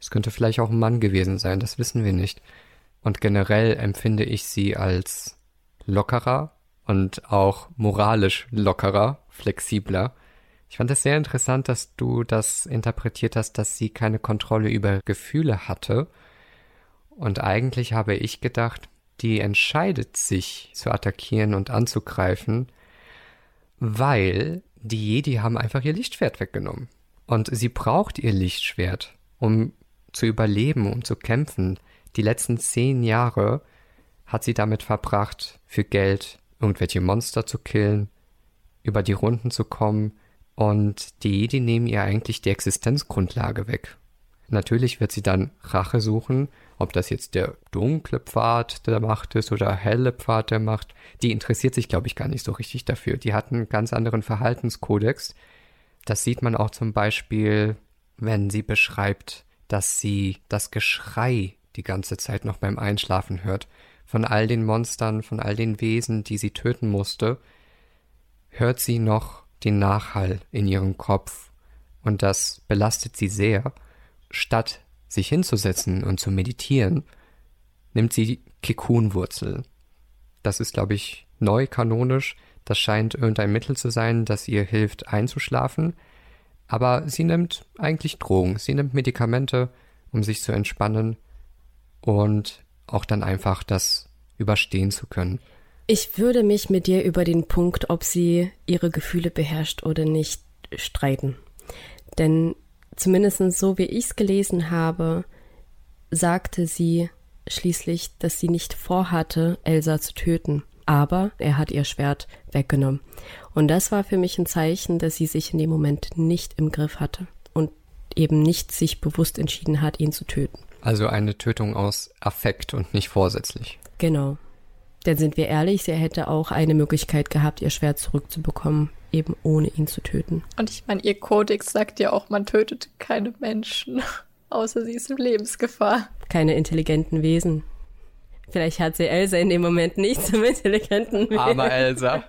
Es könnte vielleicht auch ein Mann gewesen sein, das wissen wir nicht. Und generell empfinde ich sie als lockerer und auch moralisch lockerer, flexibler. Ich fand es sehr interessant, dass du das interpretiert hast, dass sie keine Kontrolle über Gefühle hatte. Und eigentlich habe ich gedacht, die entscheidet sich zu attackieren und anzugreifen, weil die Jedi haben einfach ihr Lichtschwert weggenommen. Und sie braucht ihr Lichtschwert, um zu überleben, um zu kämpfen. Die letzten zehn Jahre hat sie damit verbracht, für Geld irgendwelche Monster zu killen, über die Runden zu kommen, und die Jedi nehmen ihr eigentlich die Existenzgrundlage weg. Natürlich wird sie dann Rache suchen, ob das jetzt der dunkle Pfad der Macht ist oder helle Pfad der Macht. Die interessiert sich, glaube ich, gar nicht so richtig dafür. Die hat einen ganz anderen Verhaltenskodex. Das sieht man auch zum Beispiel, wenn sie beschreibt, dass sie das Geschrei die ganze Zeit noch beim Einschlafen hört. Von all den Monstern, von all den Wesen, die sie töten musste, hört sie noch den Nachhall in ihrem Kopf. Und das belastet sie sehr. Statt sich hinzusetzen und zu meditieren, nimmt sie Kikunwurzel. Das ist, glaube ich, neu kanonisch. Das scheint irgendein Mittel zu sein, das ihr hilft einzuschlafen. Aber sie nimmt eigentlich Drogen. Sie nimmt Medikamente, um sich zu entspannen und auch dann einfach das überstehen zu können. Ich würde mich mit dir über den Punkt, ob sie ihre Gefühle beherrscht oder nicht, streiten. Denn zumindest so wie ich es gelesen habe, sagte sie schließlich, dass sie nicht vorhatte, Elsa zu töten. Aber er hat ihr Schwert weggenommen. Und das war für mich ein Zeichen, dass sie sich in dem Moment nicht im Griff hatte und eben nicht sich bewusst entschieden hat, ihn zu töten. Also eine Tötung aus Affekt und nicht vorsätzlich. Genau. Denn sind wir ehrlich, sie hätte auch eine Möglichkeit gehabt, ihr Schwert zurückzubekommen, eben ohne ihn zu töten. Und ich meine, ihr Kodex sagt ja auch, man tötet keine Menschen, außer sie ist in Lebensgefahr. Keine intelligenten Wesen. Vielleicht hat sie Elsa in dem Moment nicht zum intelligenten Wesen. Aber Elsa.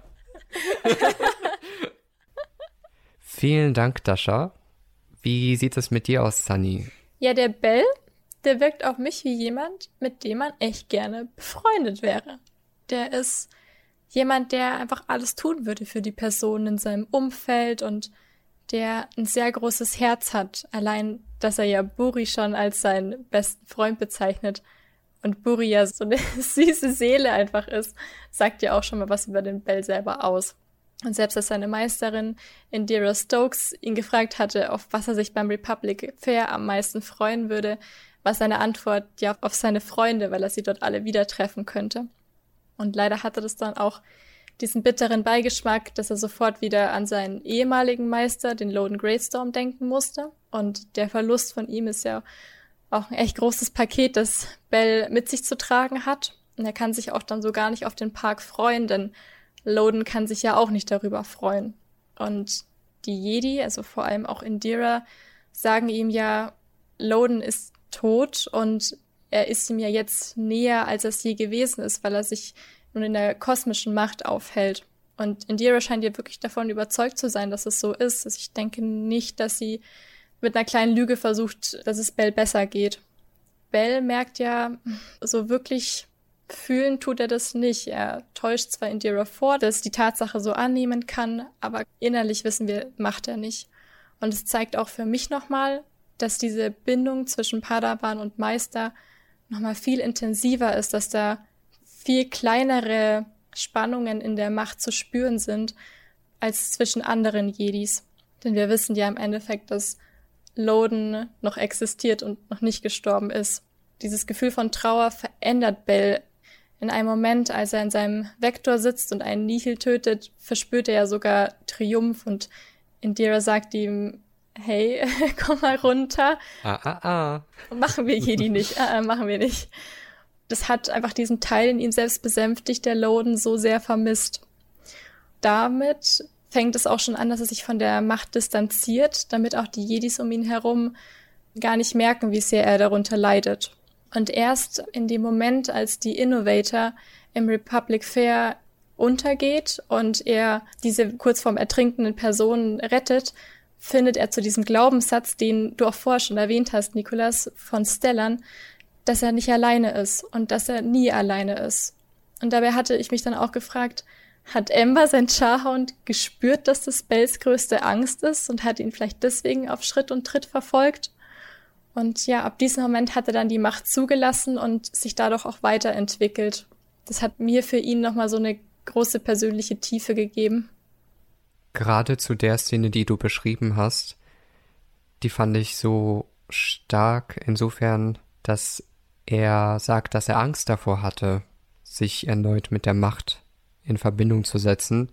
Vielen Dank, Dasha. Wie sieht es mit dir aus, Sunny? Ja, der Bell, der wirkt auf mich wie jemand, mit dem man echt gerne befreundet wäre. Der ist jemand, der einfach alles tun würde für die Person in seinem Umfeld und der ein sehr großes Herz hat. Allein, dass er ja Buri schon als seinen besten Freund bezeichnet und Buri ja so eine süße Seele einfach ist, sagt ja auch schon mal was über den Bell selber aus. Und selbst als seine Meisterin Indira Stokes ihn gefragt hatte, auf was er sich beim Republic Fair am meisten freuen würde, war seine Antwort ja auf seine Freunde, weil er sie dort alle wieder treffen könnte. Und leider hatte das dann auch diesen bitteren Beigeschmack, dass er sofort wieder an seinen ehemaligen Meister, den Loden Greatstorm, denken musste. Und der Verlust von ihm ist ja auch ein echt großes Paket, das Bell mit sich zu tragen hat. Und er kann sich auch dann so gar nicht auf den Park freuen, denn Loden kann sich ja auch nicht darüber freuen. Und die Jedi, also vor allem auch Indira, sagen ihm ja, Loden ist tot und er ist ihm ja jetzt näher, als es je gewesen ist, weil er sich nun in der kosmischen Macht aufhält. Und Indira scheint ja wirklich davon überzeugt zu sein, dass es so ist. Also ich denke nicht, dass sie mit einer kleinen Lüge versucht, dass es Bell besser geht. Bell merkt ja, so wirklich fühlen tut er das nicht. Er täuscht zwar Indira vor, dass die Tatsache so annehmen kann, aber innerlich wissen wir, macht er nicht. Und es zeigt auch für mich nochmal, dass diese Bindung zwischen Padawan und Meister nochmal viel intensiver ist, dass da viel kleinere Spannungen in der Macht zu spüren sind als zwischen anderen Jedis. Denn wir wissen ja im Endeffekt, dass Loden noch existiert und noch nicht gestorben ist. Dieses Gefühl von Trauer verändert Bell. In einem Moment, als er in seinem Vektor sitzt und einen Nihil tötet, verspürt er ja sogar Triumph und Indira sagt ihm, hey, komm mal runter. Ah, ah, ah. Machen wir Jedi nicht. Ah, ah, machen wir nicht. Das hat einfach diesen Teil in ihm selbst besänftigt, der Loden so sehr vermisst. Damit fängt es auch schon an, dass er sich von der Macht distanziert, damit auch die Jedis um ihn herum gar nicht merken, wie sehr er darunter leidet. Und erst in dem Moment, als die Innovator im Republic Fair untergeht und er diese kurz vorm ertrinkenden Person rettet, findet er zu diesem Glaubenssatz, den du auch vorher schon erwähnt hast, Nikolas, von Stellan, dass er nicht alleine ist und dass er nie alleine ist. Und dabei hatte ich mich dann auch gefragt, hat Amber, sein Charhound, gespürt, dass das Bells größte Angst ist und hat ihn vielleicht deswegen auf Schritt und Tritt verfolgt. Und ja, ab diesem Moment hat er dann die Macht zugelassen und sich dadurch auch weiterentwickelt. Das hat mir für ihn nochmal so eine große persönliche Tiefe gegeben. Gerade zu der Szene, die du beschrieben hast, die fand ich so stark insofern, dass er sagt, dass er Angst davor hatte, sich erneut mit der Macht in Verbindung zu setzen.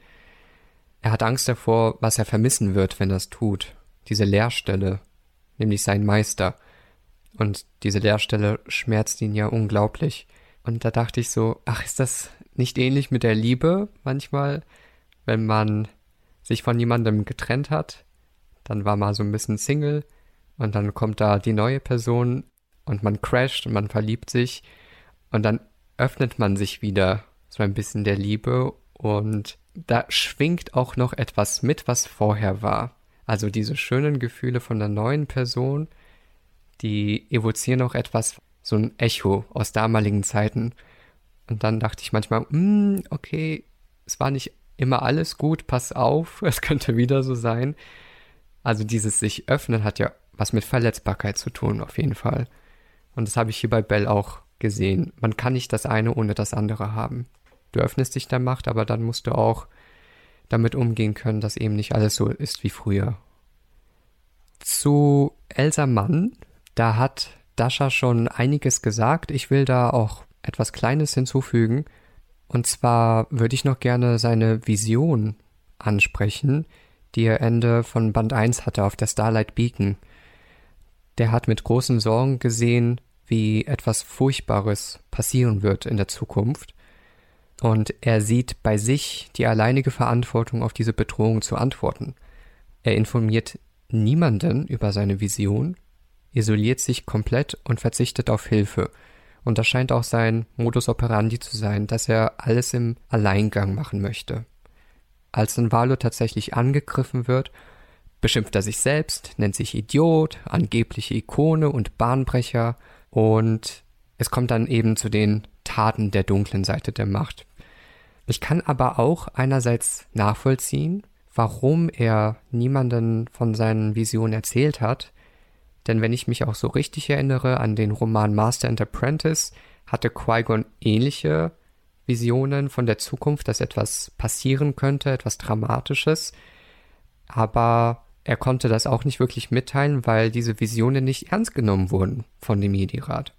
Er hat Angst davor, was er vermissen wird, wenn er es tut. Diese Leerstelle, nämlich sein Meister. Und diese Leerstelle schmerzt ihn ja unglaublich. Und da dachte ich so, ach, ist das nicht ähnlich mit der Liebe manchmal, wenn man sich von jemandem getrennt hat, dann war man so ein bisschen Single und dann kommt da die neue Person und man crasht und man verliebt sich und dann öffnet man sich wieder so ein bisschen der Liebe und da schwingt auch noch etwas mit, was vorher war. Also diese schönen Gefühle von der neuen Person, die evozieren auch etwas, so ein Echo aus damaligen Zeiten. Und dann dachte ich manchmal, mm, okay, es war nicht immer alles gut, pass auf, es könnte wieder so sein. Also dieses sich öffnen hat ja was mit Verletzbarkeit zu tun, auf jeden Fall. Und das habe ich hier bei Bell auch gesehen. Man kann nicht das eine ohne das andere haben. Du öffnest dich der Macht, aber dann musst du auch damit umgehen können, dass eben nicht alles so ist wie früher. Zu Elsa Mann, da hat Dasha schon einiges gesagt. Ich will da auch etwas Kleines hinzufügen. Und zwar würde ich noch gerne seine Vision ansprechen, die er Ende von Band 1 hatte auf der Starlight Beacon. Der hat mit großen Sorgen gesehen, wie etwas Furchtbares passieren wird in der Zukunft. Und er sieht bei sich die alleinige Verantwortung, auf diese Bedrohung zu antworten. Er informiert niemanden über seine Vision, isoliert sich komplett und verzichtet auf Hilfe – und das scheint auch sein Modus operandi zu sein, dass er alles im Alleingang machen möchte. Als Valo tatsächlich angegriffen wird, beschimpft er sich selbst, nennt sich Idiot, angebliche Ikone und Bahnbrecher und es kommt dann eben zu den Taten der dunklen Seite der Macht. Ich kann aber auch einerseits nachvollziehen, warum er niemanden von seinen Visionen erzählt hat, denn wenn ich mich auch so richtig erinnere an den Roman Master and Apprentice, hatte Qui-Gon ähnliche Visionen von der Zukunft, dass etwas passieren könnte, etwas Dramatisches. Aber er konnte das auch nicht wirklich mitteilen, weil diese Visionen nicht ernst genommen wurden von dem Jedi-Rat.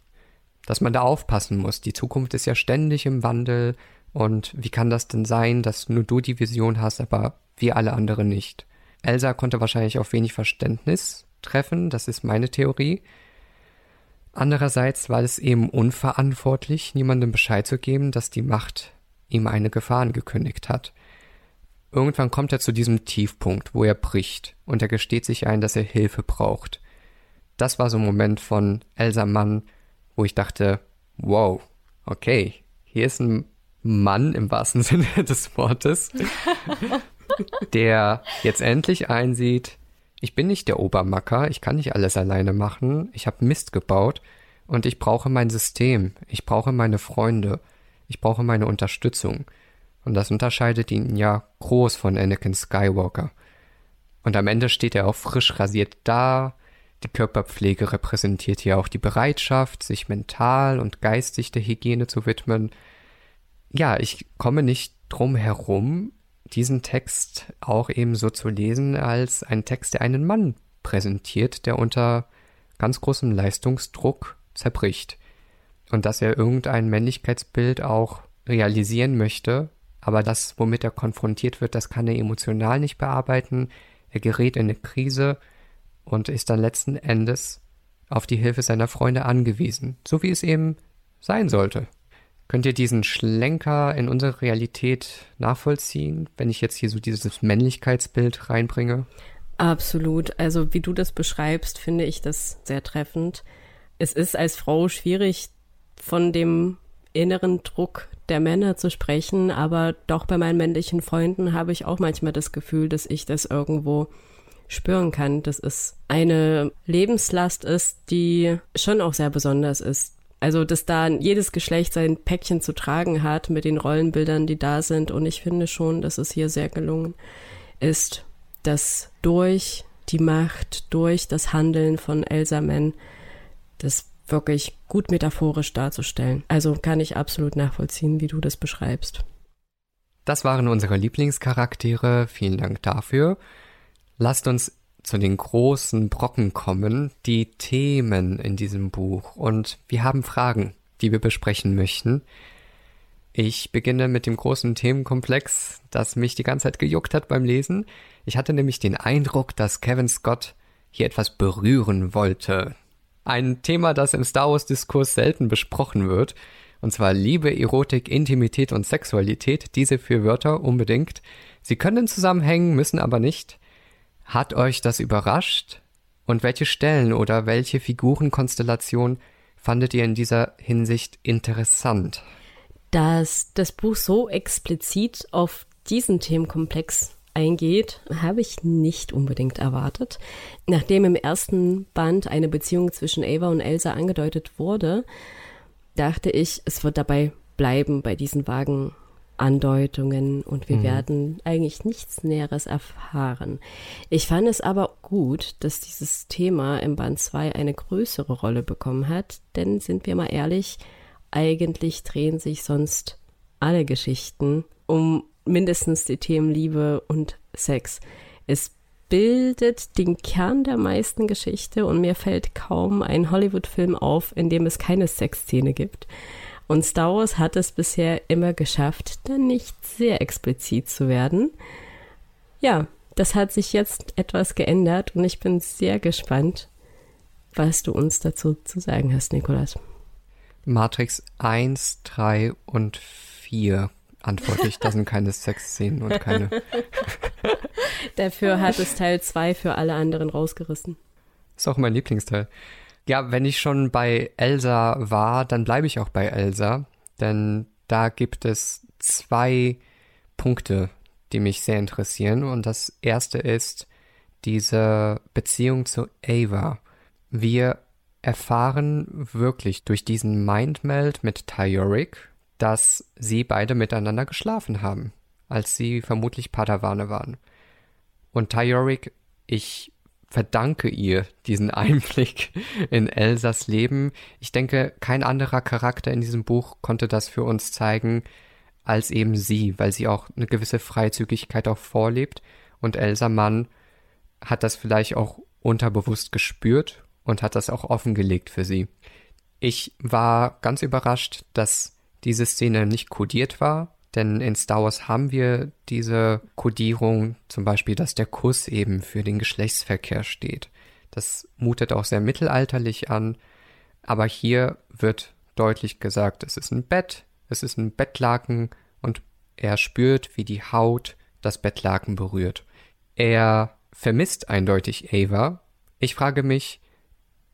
Dass man da aufpassen muss. Die Zukunft ist ja ständig im Wandel. Und wie kann das denn sein, dass nur du die Vision hast, aber wir alle anderen nicht? Elsa konnte wahrscheinlich auch wenig Verständnis treffen, das ist meine Theorie. Andererseits war es eben unverantwortlich, niemandem Bescheid zu geben, dass die Macht ihm eine Gefahr angekündigt hat. Irgendwann kommt er zu diesem Tiefpunkt, wo er bricht und er gesteht sich ein, dass er Hilfe braucht. Das war so ein Moment von Elsa Mann, wo ich dachte, wow, okay, hier ist ein Mann im wahrsten Sinne des Wortes, der jetzt endlich einsieht, ich bin nicht der Obermacker, ich kann nicht alles alleine machen, ich habe Mist gebaut und ich brauche mein System, ich brauche meine Freunde, ich brauche meine Unterstützung. Und das unterscheidet ihn ja groß von Anakin Skywalker. Und am Ende steht er auch frisch rasiert da, die Körperpflege repräsentiert hier auch die Bereitschaft, sich mental und geistig der Hygiene zu widmen. Ja, ich komme nicht drum herum, diesen Text auch eben so zu lesen als ein Text, der einen Mann präsentiert, der unter ganz großem Leistungsdruck zerbricht. Und dass er irgendein Männlichkeitsbild auch realisieren möchte, aber das, womit er konfrontiert wird, das kann er emotional nicht bearbeiten. Er gerät in eine Krise und ist dann letzten Endes auf die Hilfe seiner Freunde angewiesen, so wie es eben sein sollte. Könnt ihr diesen Schlenker in unsere Realität nachvollziehen, wenn ich jetzt hier so dieses Männlichkeitsbild reinbringe? Absolut. Also wie du das beschreibst, finde ich das sehr treffend. Es ist als Frau schwierig, von dem inneren Druck der Männer zu sprechen, aber doch bei meinen männlichen Freunden habe ich auch manchmal das Gefühl, dass ich das irgendwo spüren kann, dass es eine Lebenslast ist, die schon auch sehr besonders ist Also, dass da jedes Geschlecht sein Päckchen zu tragen hat mit den Rollenbildern, die da sind. Und ich finde schon, dass es hier sehr gelungen ist, dass durch die Macht, durch das Handeln von Elsa Mann das wirklich gut metaphorisch darzustellen. Also kann ich absolut nachvollziehen, wie du das beschreibst. Das waren unsere Lieblingscharaktere. Vielen Dank dafür. Lasst uns zu den großen Brocken kommen, die Themen in diesem Buch. Und wir haben Fragen, die wir besprechen möchten. Ich beginne mit dem großen Themenkomplex, das mich die ganze Zeit gejuckt hat beim Lesen. Ich hatte nämlich den Eindruck, dass Kevin Scott hier etwas berühren wollte. Ein Thema, das im Star Wars-Diskurs selten besprochen wird. Und zwar Liebe, Erotik, Intimität und Sexualität. Diese vier Wörter unbedingt. Sie können zusammenhängen, müssen aber nicht. Hat euch das überrascht? Und welche Stellen oder welche Figurenkonstellation fandet ihr in dieser Hinsicht interessant? Dass das Buch so explizit auf diesen Themenkomplex eingeht, habe ich nicht unbedingt erwartet. Nachdem im ersten Band eine Beziehung zwischen Ava und Elsa angedeutet wurde, dachte ich, es wird dabei bleiben bei diesen vagen Andeutungen und wir mhm. werden eigentlich nichts Näheres erfahren. Ich fand es aber gut, dass dieses Thema im Band 2 eine größere Rolle bekommen hat, denn sind wir mal ehrlich, eigentlich drehen sich sonst alle Geschichten um mindestens die Themen Liebe und Sex. Es bildet den Kern der meisten Geschichte und mir fällt kaum ein Hollywood-Film auf, in dem es keine Sexszene gibt. Und Star Wars hat es bisher immer geschafft, dann nicht sehr explizit zu werden. Ja, das hat sich jetzt etwas geändert und ich bin sehr gespannt, was du uns dazu zu sagen hast, Nikolas. Matrix 1, 3 und 4 antworte ich. Da sind keine Sexszenen und keine. Dafür hat es Teil 2 für alle anderen rausgerissen. Ist auch mein Lieblingsteil. Ja, wenn ich schon bei Elsa war, dann bleibe ich auch bei Elsa, denn da gibt es zwei Punkte, die mich sehr interessieren. Und das erste ist diese Beziehung zu Ava. Wir erfahren wirklich durch diesen Mindmeld mit Tyorik, dass sie beide miteinander geschlafen haben, als sie vermutlich Padawane waren. Und Tyorik, ich verdanke ihr diesen Einblick in Elsas Leben. Ich denke, kein anderer Charakter in diesem Buch konnte das für uns zeigen als eben sie, weil sie auch eine gewisse Freizügigkeit auch vorlebt und Elsa Mann hat das vielleicht auch unterbewusst gespürt und hat das auch offengelegt für sie. Ich war ganz überrascht, dass diese Szene nicht kodiert war, denn in Star Wars haben wir diese Kodierung, zum Beispiel, dass der Kuss eben für den Geschlechtsverkehr steht. Das mutet auch sehr mittelalterlich an, aber hier wird deutlich gesagt, es ist ein Bett, es ist ein Bettlaken und er spürt, wie die Haut das Bettlaken berührt. Er vermisst eindeutig Ava. Ich frage mich,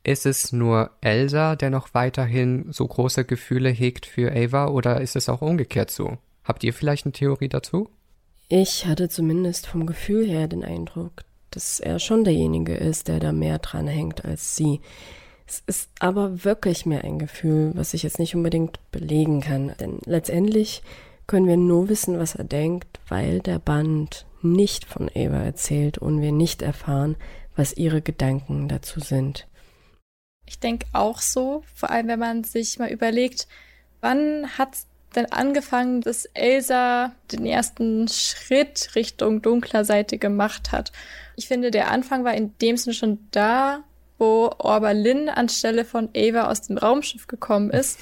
ist es nur Elsa, der noch weiterhin so große Gefühle hegt für Ava, oder ist es auch umgekehrt so? Habt ihr vielleicht eine Theorie dazu? Ich hatte zumindest vom Gefühl her den Eindruck, dass er schon derjenige ist, der da mehr dran hängt als sie. Es ist aber wirklich mehr ein Gefühl, was ich jetzt nicht unbedingt belegen kann. Denn letztendlich können wir nur wissen, was er denkt, weil der Band nicht von Eva erzählt und wir nicht erfahren, was ihre Gedanken dazu sind. Ich denke auch so, vor allem wenn man sich mal überlegt, wann hat denn angefangen, dass Elsa den ersten Schritt Richtung dunkler Seite gemacht hat. Ich finde, der Anfang war in dem Sinne schon da, wo Orbalin anstelle von Ava aus dem Raumschiff gekommen ist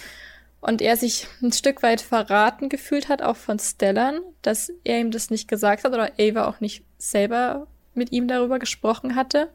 und er sich ein Stück weit verraten gefühlt hat, auch von Stellan, dass er ihm das nicht gesagt hat oder Ava auch nicht selber mit ihm darüber gesprochen hatte.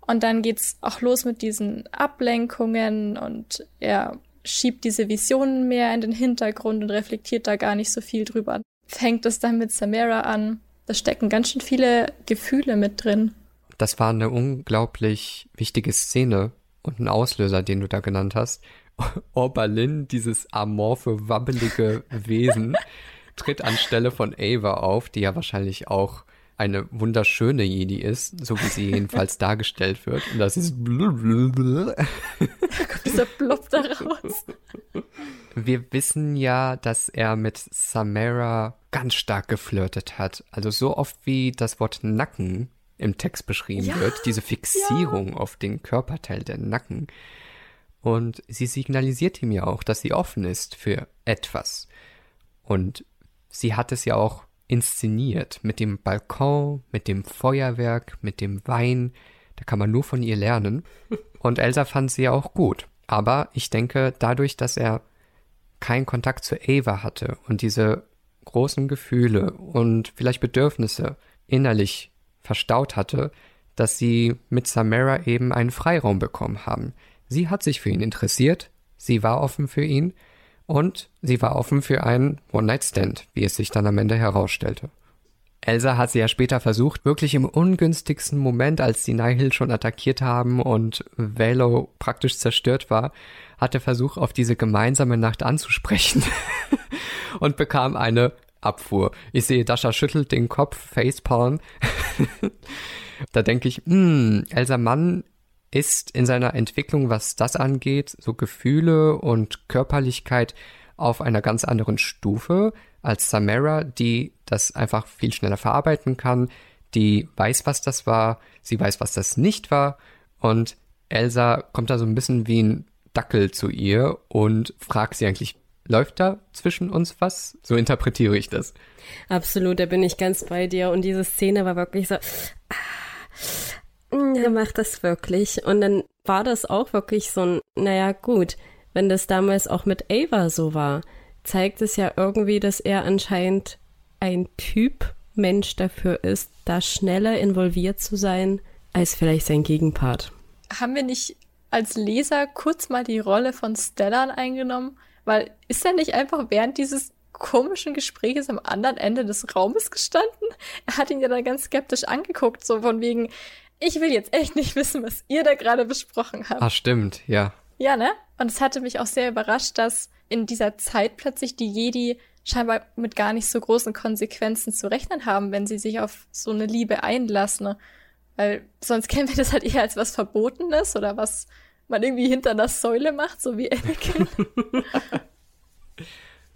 Und dann geht's auch los mit diesen Ablenkungen und er schiebt diese Visionen mehr in den Hintergrund und reflektiert da gar nicht so viel drüber. Fängt es dann mit Samara an. Da stecken ganz schön viele Gefühle mit drin. Das war eine unglaublich wichtige Szene und ein Auslöser, den du da genannt hast. Orbalin, dieses amorphe, wabbelige Wesen, tritt anstelle von Ava auf, die ja wahrscheinlich auch eine wunderschöne Jedi ist, so wie sie jedenfalls dargestellt wird. Und das ist da kommt dieser Blob da raus. Wir wissen ja, dass er mit Samara ganz stark geflirtet hat. Also so oft wie das Wort Nacken im Text beschrieben ja, wird, diese Fixierung ja. auf den Körperteil der Nacken. Und sie signalisiert ihm ja auch, dass sie offen ist für etwas. Und sie hat es ja auch inszeniert mit dem Balkon, mit dem Feuerwerk, mit dem Wein. Da kann man nur von ihr lernen. Und Elsa fand sie ja auch gut. Aber ich denke, dadurch, dass er keinen Kontakt zu Ava hatte und diese großen Gefühle und vielleicht Bedürfnisse innerlich verstaut hatte, dass sie mit Samara eben einen Freiraum bekommen haben. Sie hat sich für ihn interessiert, sie war offen für ihn und sie war offen für einen One-Night-Stand, wie es sich dann am Ende herausstellte. Elsa hat sie ja später versucht, wirklich im ungünstigsten Moment, als die Nihil schon attackiert haben und Velo praktisch zerstört war, hat er versucht, auf diese gemeinsame Nacht anzusprechen und bekam eine Abfuhr. Ich sehe, Dasha schüttelt den Kopf, Facepalm. da denke ich, hm, Elsa Mann ist in seiner Entwicklung, was das angeht, so Gefühle und Körperlichkeit auf einer ganz anderen Stufe als Samara, die das einfach viel schneller verarbeiten kann, die weiß, was das war, sie weiß, was das nicht war und Elsa kommt da so ein bisschen wie ein Dackel zu ihr und fragt sie eigentlich, läuft da zwischen uns was? So interpretiere ich das. Absolut, da bin ich ganz bei dir und diese Szene war wirklich so, ah, er macht das wirklich. Und dann war das auch wirklich so ein, naja, gut, wenn das damals auch mit Ava so war, zeigt es ja irgendwie, dass er anscheinend ein Typ Mensch dafür ist, da schneller involviert zu sein als vielleicht sein Gegenpart. Haben wir nicht als Leser kurz mal die Rolle von Stellan eingenommen? Weil ist er nicht einfach während dieses komischen Gespräches am anderen Ende des Raumes gestanden? Er hat ihn ja dann ganz skeptisch angeguckt, so von wegen, ich will jetzt echt nicht wissen, was ihr da gerade besprochen habt. Ah, stimmt, ja. Ja, ne? Und es hatte mich auch sehr überrascht, dass in dieser Zeit plötzlich die Jedi scheinbar mit gar nicht so großen Konsequenzen zu rechnen haben, wenn sie sich auf so eine Liebe einlassen. Ne? Weil sonst kennen wir das halt eher als was Verbotenes oder was man irgendwie hinter einer Säule macht, so wie Anakin.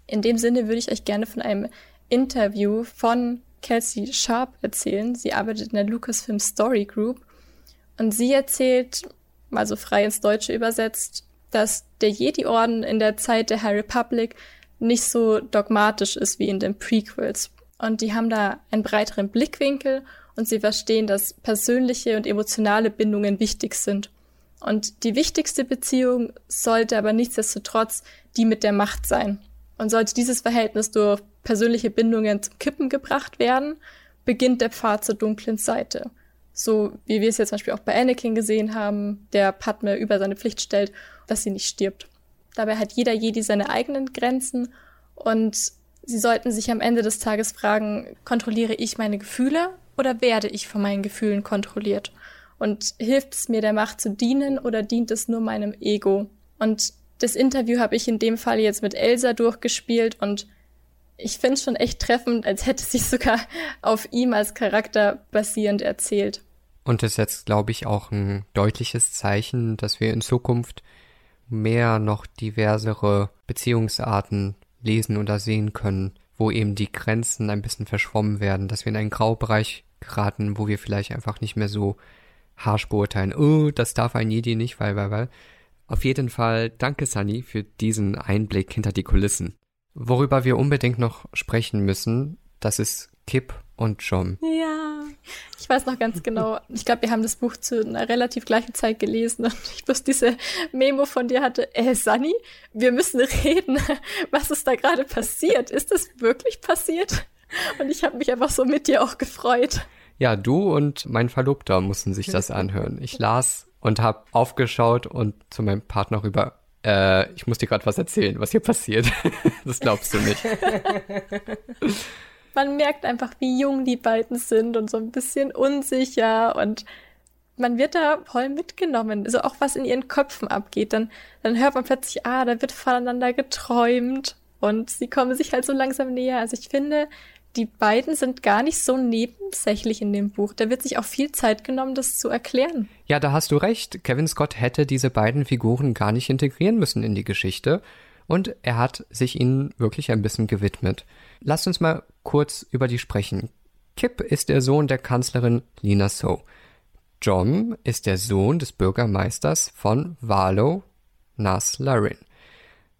in dem Sinne würde ich euch gerne von einem Interview von Kelsey Sharp erzählen. Sie arbeitet in der Lucasfilm Story Group und sie erzählt, mal so frei ins Deutsche übersetzt, dass der Jedi-Orden in der Zeit der High Republic nicht so dogmatisch ist wie in den Prequels. Und die haben da einen breiteren Blickwinkel und sie verstehen, dass persönliche und emotionale Bindungen wichtig sind. Und die wichtigste Beziehung sollte aber nichtsdestotrotz die mit der Macht sein. Und sollte dieses Verhältnis durch persönliche Bindungen zum Kippen gebracht werden, beginnt der Pfad zur dunklen Seite. So wie wir es jetzt zum Beispiel auch bei Anakin gesehen haben, der Padme über seine Pflicht stellt, dass sie nicht stirbt. Dabei hat jeder Jedi seine eigenen Grenzen und sie sollten sich am Ende des Tages fragen, kontrolliere ich meine Gefühle oder werde ich von meinen Gefühlen kontrolliert? Und hilft es mir der Macht zu dienen oder dient es nur meinem Ego? Und das Interview habe ich in dem Fall jetzt mit Elsa durchgespielt und ich finde es schon echt treffend, als hätte sich sogar auf ihm als Charakter basierend erzählt. Und es setzt, glaube ich, auch ein deutliches Zeichen, dass wir in Zukunft mehr noch diversere Beziehungsarten lesen oder sehen können, wo eben die Grenzen ein bisschen verschwommen werden, dass wir in einen Graubereich geraten, wo wir vielleicht einfach nicht mehr so harsch beurteilen, oh, das darf ein Jedi nicht, weil, weil, weil. Auf jeden Fall danke, Sunny, für diesen Einblick hinter die Kulissen. Worüber wir unbedingt noch sprechen müssen, das ist Kip und John. Ja, ich weiß noch ganz genau. Ich glaube, wir haben das Buch zu einer relativ gleichen Zeit gelesen und ich bloß diese Memo von dir hatte. Äh, Sunny, wir müssen reden. Was ist da gerade passiert? Ist das wirklich passiert? Und ich habe mich einfach so mit dir auch gefreut. Ja, du und mein Verlobter mussten sich das anhören. Ich las und habe aufgeschaut und zu meinem Partner rüber äh, ich muss dir gerade was erzählen, was hier passiert. das glaubst du nicht. Man merkt einfach, wie jung die beiden sind und so ein bisschen unsicher und man wird da voll mitgenommen. Also auch was in ihren Köpfen abgeht. Dann, dann hört man plötzlich, ah, da wird voneinander geträumt und sie kommen sich halt so langsam näher. Also ich finde, die beiden sind gar nicht so nebensächlich in dem Buch. Da wird sich auch viel Zeit genommen, das zu erklären. Ja, da hast du recht. Kevin Scott hätte diese beiden Figuren gar nicht integrieren müssen in die Geschichte. Und er hat sich ihnen wirklich ein bisschen gewidmet. Lasst uns mal kurz über die sprechen. Kip ist der Sohn der Kanzlerin Lina So. John ist der Sohn des Bürgermeisters von Warlow, Nas Larin.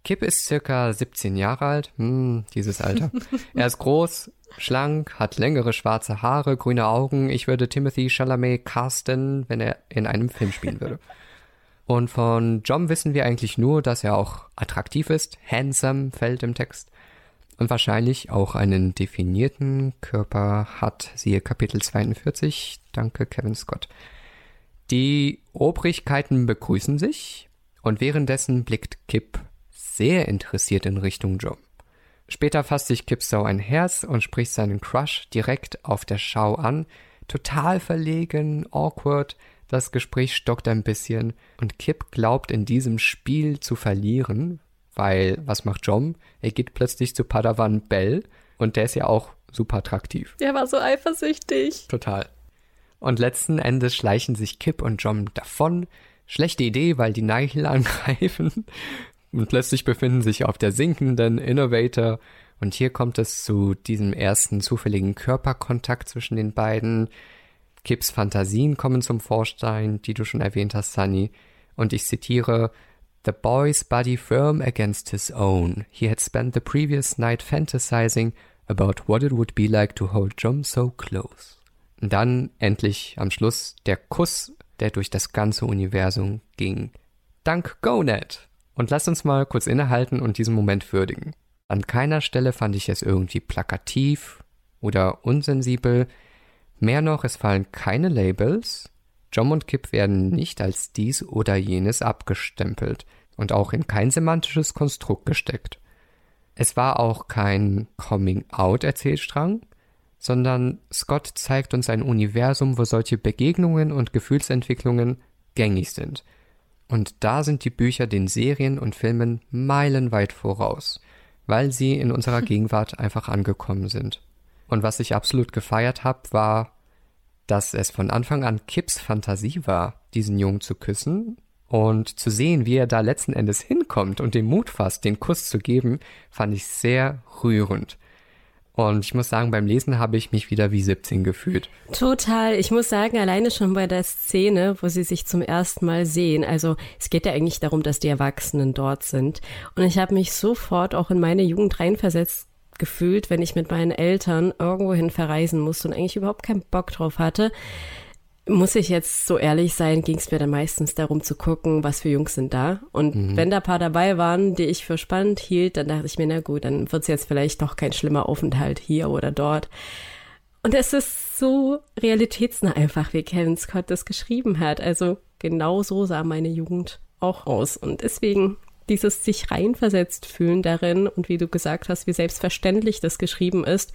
Kip ist circa 17 Jahre alt. Hm, dieses Alter. er ist groß, schlank, hat längere schwarze Haare, grüne Augen. Ich würde Timothy Chalamet casten, wenn er in einem Film spielen würde. Und von John wissen wir eigentlich nur, dass er auch attraktiv ist, handsome fällt im Text und wahrscheinlich auch einen definierten Körper hat, siehe Kapitel 42. Danke, Kevin Scott. Die Obrigkeiten begrüßen sich und währenddessen blickt Kip sehr interessiert in Richtung Joe. Später fasst sich Kip Sau ein Herz und spricht seinen Crush direkt auf der Schau an. Total verlegen, awkward. Das Gespräch stockt ein bisschen und Kip glaubt in diesem Spiel zu verlieren, weil was macht John? Er geht plötzlich zu Padawan Bell und der ist ja auch super attraktiv. Der war so eifersüchtig. Total. Und letzten Endes schleichen sich Kip und John davon. Schlechte Idee, weil die Nihil angreifen. Und plötzlich befinden sich auf der sinkenden Innovator. Und hier kommt es zu diesem ersten zufälligen Körperkontakt zwischen den beiden. Kips Fantasien kommen zum Vorstein, die du schon erwähnt hast, Sunny. Und ich zitiere, The boy's body firm against his own. He had spent the previous night fantasizing about what it would be like to hold John so close. Und dann endlich am Schluss der Kuss, der durch das ganze Universum ging. Dank GoNet! Und lasst uns mal kurz innehalten und diesen Moment würdigen. An keiner Stelle fand ich es irgendwie plakativ oder unsensibel. Mehr noch, es fallen keine Labels. John und Kip werden nicht als dies oder jenes abgestempelt und auch in kein semantisches Konstrukt gesteckt. Es war auch kein Coming-out-Erzählstrang, sondern Scott zeigt uns ein Universum, wo solche Begegnungen und Gefühlsentwicklungen gängig sind – und da sind die Bücher den Serien und Filmen meilenweit voraus, weil sie in unserer Gegenwart einfach angekommen sind. Und was ich absolut gefeiert habe, war, dass es von Anfang an Kips Fantasie war, diesen Jungen zu küssen und zu sehen, wie er da letzten Endes hinkommt und den Mut fasst, den Kuss zu geben, fand ich sehr rührend. Und ich muss sagen, beim Lesen habe ich mich wieder wie 17 gefühlt. Total. Ich muss sagen, alleine schon bei der Szene, wo sie sich zum ersten Mal sehen. Also es geht ja eigentlich darum, dass die Erwachsenen dort sind. Und ich habe mich sofort auch in meine Jugend reinversetzt gefühlt, wenn ich mit meinen Eltern irgendwohin verreisen musste und eigentlich überhaupt keinen Bock drauf hatte muss ich jetzt so ehrlich sein, ging es mir dann meistens darum zu gucken, was für Jungs sind da. Und mhm. wenn da paar dabei waren, die ich für spannend hielt, dann dachte ich mir, na gut, dann wird es jetzt vielleicht doch kein schlimmer Aufenthalt hier oder dort. Und es ist so realitätsnah einfach, wie Kevin Scott das geschrieben hat. Also genau so sah meine Jugend auch aus. Und deswegen dieses sich reinversetzt fühlen darin und wie du gesagt hast, wie selbstverständlich das geschrieben ist,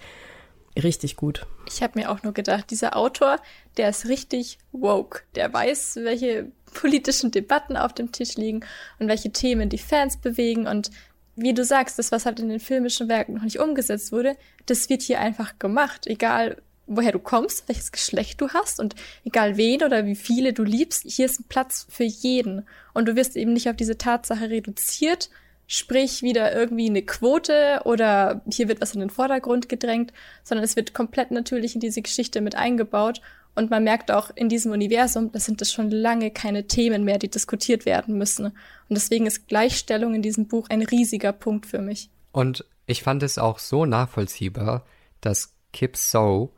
richtig gut. Ich habe mir auch nur gedacht, dieser Autor, der ist richtig woke. Der weiß, welche politischen Debatten auf dem Tisch liegen und welche Themen die Fans bewegen. Und wie du sagst, das, was halt in den filmischen Werken noch nicht umgesetzt wurde, das wird hier einfach gemacht. Egal, woher du kommst, welches Geschlecht du hast und egal wen oder wie viele du liebst, hier ist ein Platz für jeden. Und du wirst eben nicht auf diese Tatsache reduziert, sprich wieder irgendwie eine Quote oder hier wird was in den Vordergrund gedrängt, sondern es wird komplett natürlich in diese Geschichte mit eingebaut und man merkt auch in diesem Universum, das sind das schon lange keine Themen mehr, die diskutiert werden müssen. Und deswegen ist Gleichstellung in diesem Buch ein riesiger Punkt für mich. Und ich fand es auch so nachvollziehbar, dass Kip So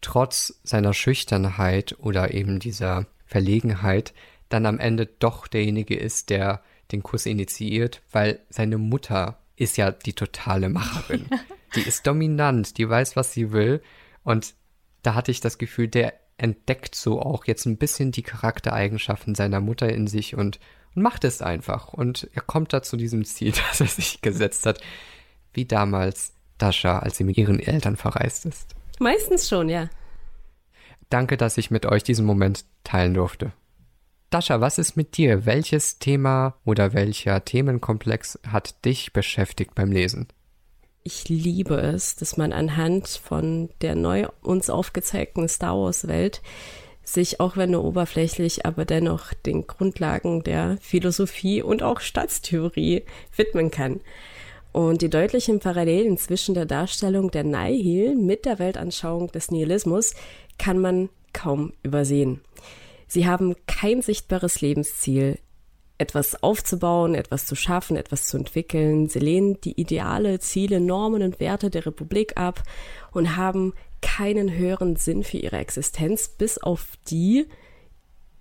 trotz seiner Schüchternheit oder eben dieser Verlegenheit dann am Ende doch derjenige ist, der den Kuss initiiert, weil seine Mutter ist ja die totale Macherin. die ist dominant, die weiß, was sie will. Und da hatte ich das Gefühl, der entdeckt so auch jetzt ein bisschen die Charaktereigenschaften seiner Mutter in sich und, und macht es einfach. Und er kommt da zu diesem Ziel, das er sich gesetzt hat, wie damals Dasha, als sie mit ihren Eltern verreist ist. Meistens schon, ja. Danke, dass ich mit euch diesen Moment teilen durfte. Dascha, was ist mit dir? Welches Thema oder welcher Themenkomplex hat dich beschäftigt beim Lesen? ich liebe es, dass man anhand von der neu uns aufgezeigten Star Wars Welt sich auch wenn nur oberflächlich, aber dennoch den Grundlagen der Philosophie und auch Staatstheorie widmen kann. Und die deutlichen Parallelen zwischen der Darstellung der Nihil mit der Weltanschauung des Nihilismus kann man kaum übersehen. Sie haben kein sichtbares Lebensziel, etwas aufzubauen, etwas zu schaffen, etwas zu entwickeln. Sie lehnen die Ideale, Ziele, Normen und Werte der Republik ab und haben keinen höheren Sinn für ihre Existenz, bis auf die,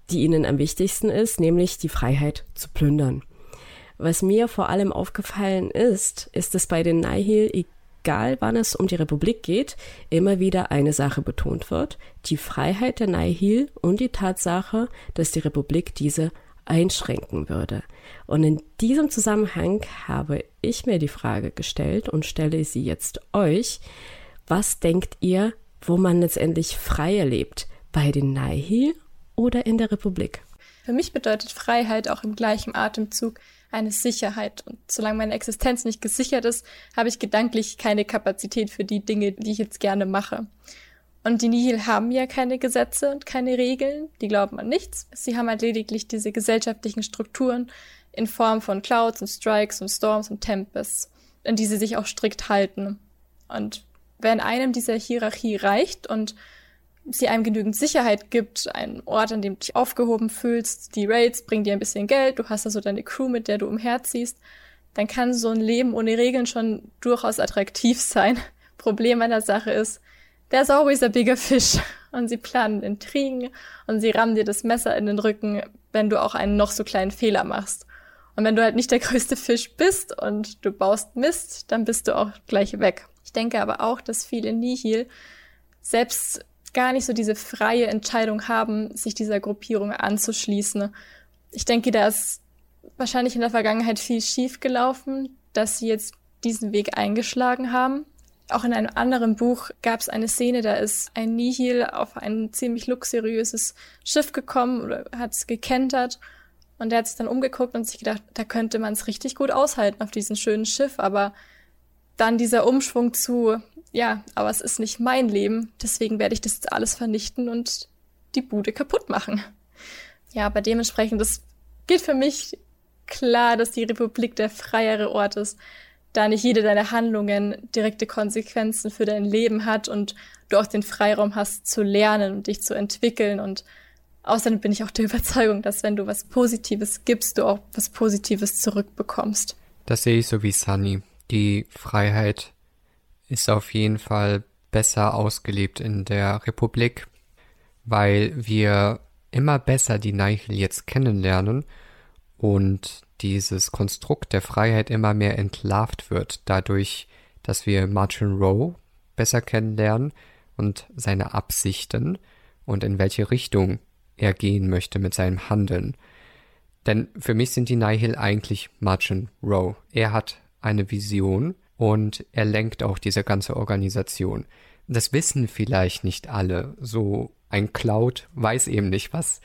die ihnen am wichtigsten ist, nämlich die Freiheit zu plündern. Was mir vor allem aufgefallen ist, ist, dass bei den Nihil, egal wann es um die Republik geht, immer wieder eine Sache betont wird, die Freiheit der Nihil und die Tatsache, dass die Republik diese einschränken würde. Und in diesem Zusammenhang habe ich mir die Frage gestellt und stelle sie jetzt euch, was denkt ihr, wo man letztendlich frei erlebt? Bei den Nihil oder in der Republik? Für mich bedeutet Freiheit auch im gleichen Atemzug eine Sicherheit. Und solange meine Existenz nicht gesichert ist, habe ich gedanklich keine Kapazität für die Dinge, die ich jetzt gerne mache. Und die Nihil haben ja keine Gesetze und keine Regeln, die glauben an nichts. Sie haben halt lediglich diese gesellschaftlichen Strukturen in Form von Clouds und Strikes und Storms und Tempests, an die sie sich auch strikt halten. Und wenn einem diese Hierarchie reicht und sie einem genügend Sicherheit gibt, einen Ort, an dem du dich aufgehoben fühlst, die Raids bringen dir ein bisschen Geld, du hast also deine Crew, mit der du umherziehst, dann kann so ein Leben ohne Regeln schon durchaus attraktiv sein. Problem an der Sache ist, there's always a bigger fish. Und sie planen Intrigen und sie rammen dir das Messer in den Rücken, wenn du auch einen noch so kleinen Fehler machst. Und wenn du halt nicht der größte Fisch bist und du baust Mist, dann bist du auch gleich weg denke aber auch, dass viele Nihil selbst gar nicht so diese freie Entscheidung haben, sich dieser Gruppierung anzuschließen. Ich denke, da ist wahrscheinlich in der Vergangenheit viel schief gelaufen, dass sie jetzt diesen Weg eingeschlagen haben. Auch in einem anderen Buch gab es eine Szene, da ist ein Nihil auf ein ziemlich luxuriöses Schiff gekommen oder hat es gekentert und der hat sich dann umgeguckt und sich gedacht, da könnte man es richtig gut aushalten auf diesem schönen Schiff, aber dann dieser Umschwung zu, ja, aber es ist nicht mein Leben, deswegen werde ich das jetzt alles vernichten und die Bude kaputt machen. Ja, aber dementsprechend, das geht für mich klar, dass die Republik der freiere Ort ist, da nicht jede deiner Handlungen direkte Konsequenzen für dein Leben hat und du auch den Freiraum hast zu lernen und dich zu entwickeln und außerdem bin ich auch der Überzeugung, dass wenn du was Positives gibst, du auch was Positives zurückbekommst. Das sehe ich so wie Sunny. Die Freiheit ist auf jeden Fall besser ausgelebt in der Republik, weil wir immer besser die Nihil jetzt kennenlernen und dieses Konstrukt der Freiheit immer mehr entlarvt wird, dadurch, dass wir Martin Rowe besser kennenlernen und seine Absichten und in welche Richtung er gehen möchte mit seinem Handeln. Denn für mich sind die Nihil eigentlich Martin Rowe. Er hat eine Vision und er lenkt auch diese ganze Organisation. Das wissen vielleicht nicht alle. So ein Cloud weiß eben nicht, was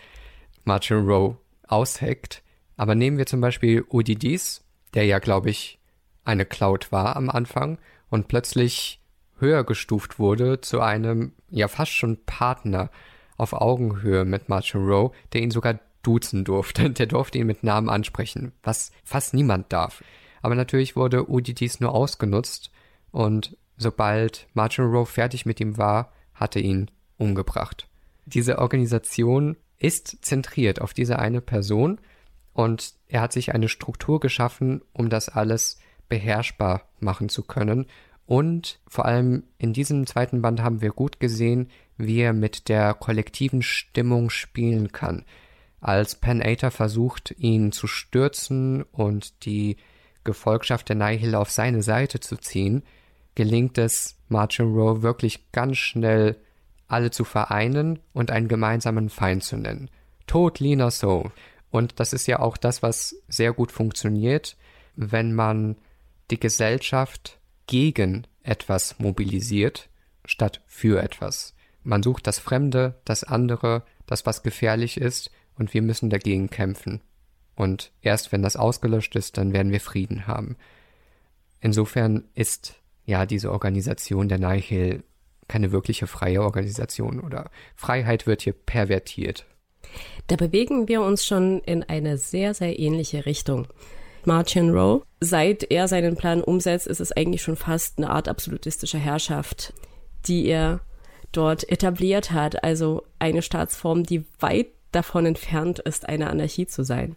Martin Rowe ausheckt. Aber nehmen wir zum Beispiel Udidis, der ja, glaube ich, eine Cloud war am Anfang und plötzlich höher gestuft wurde zu einem, ja fast schon Partner auf Augenhöhe mit Martin Rowe, der ihn sogar duzen durfte. Der durfte ihn mit Namen ansprechen, was fast niemand darf. Aber natürlich wurde Udidis nur ausgenutzt und sobald Martin Rowe fertig mit ihm war, hatte ihn umgebracht. Diese Organisation ist zentriert auf diese eine Person und er hat sich eine Struktur geschaffen, um das alles beherrschbar machen zu können. Und vor allem in diesem zweiten Band haben wir gut gesehen, wie er mit der kollektiven Stimmung spielen kann. Als Pen Ater versucht, ihn zu stürzen und die Gefolgschaft der Nihil auf seine Seite zu ziehen, gelingt es Martin Rowe wirklich ganz schnell, alle zu vereinen und einen gemeinsamen Feind zu nennen. Tod Lina So. Und das ist ja auch das, was sehr gut funktioniert, wenn man die Gesellschaft gegen etwas mobilisiert, statt für etwas. Man sucht das Fremde, das andere, das, was gefährlich ist, und wir müssen dagegen kämpfen. Und erst wenn das ausgelöscht ist, dann werden wir Frieden haben. Insofern ist ja diese Organisation der Nihil keine wirkliche freie Organisation oder Freiheit wird hier pervertiert. Da bewegen wir uns schon in eine sehr, sehr ähnliche Richtung. Martin Rowe, seit er seinen Plan umsetzt, ist es eigentlich schon fast eine Art absolutistischer Herrschaft, die er dort etabliert hat. Also eine Staatsform, die weit davon entfernt ist, eine Anarchie zu sein.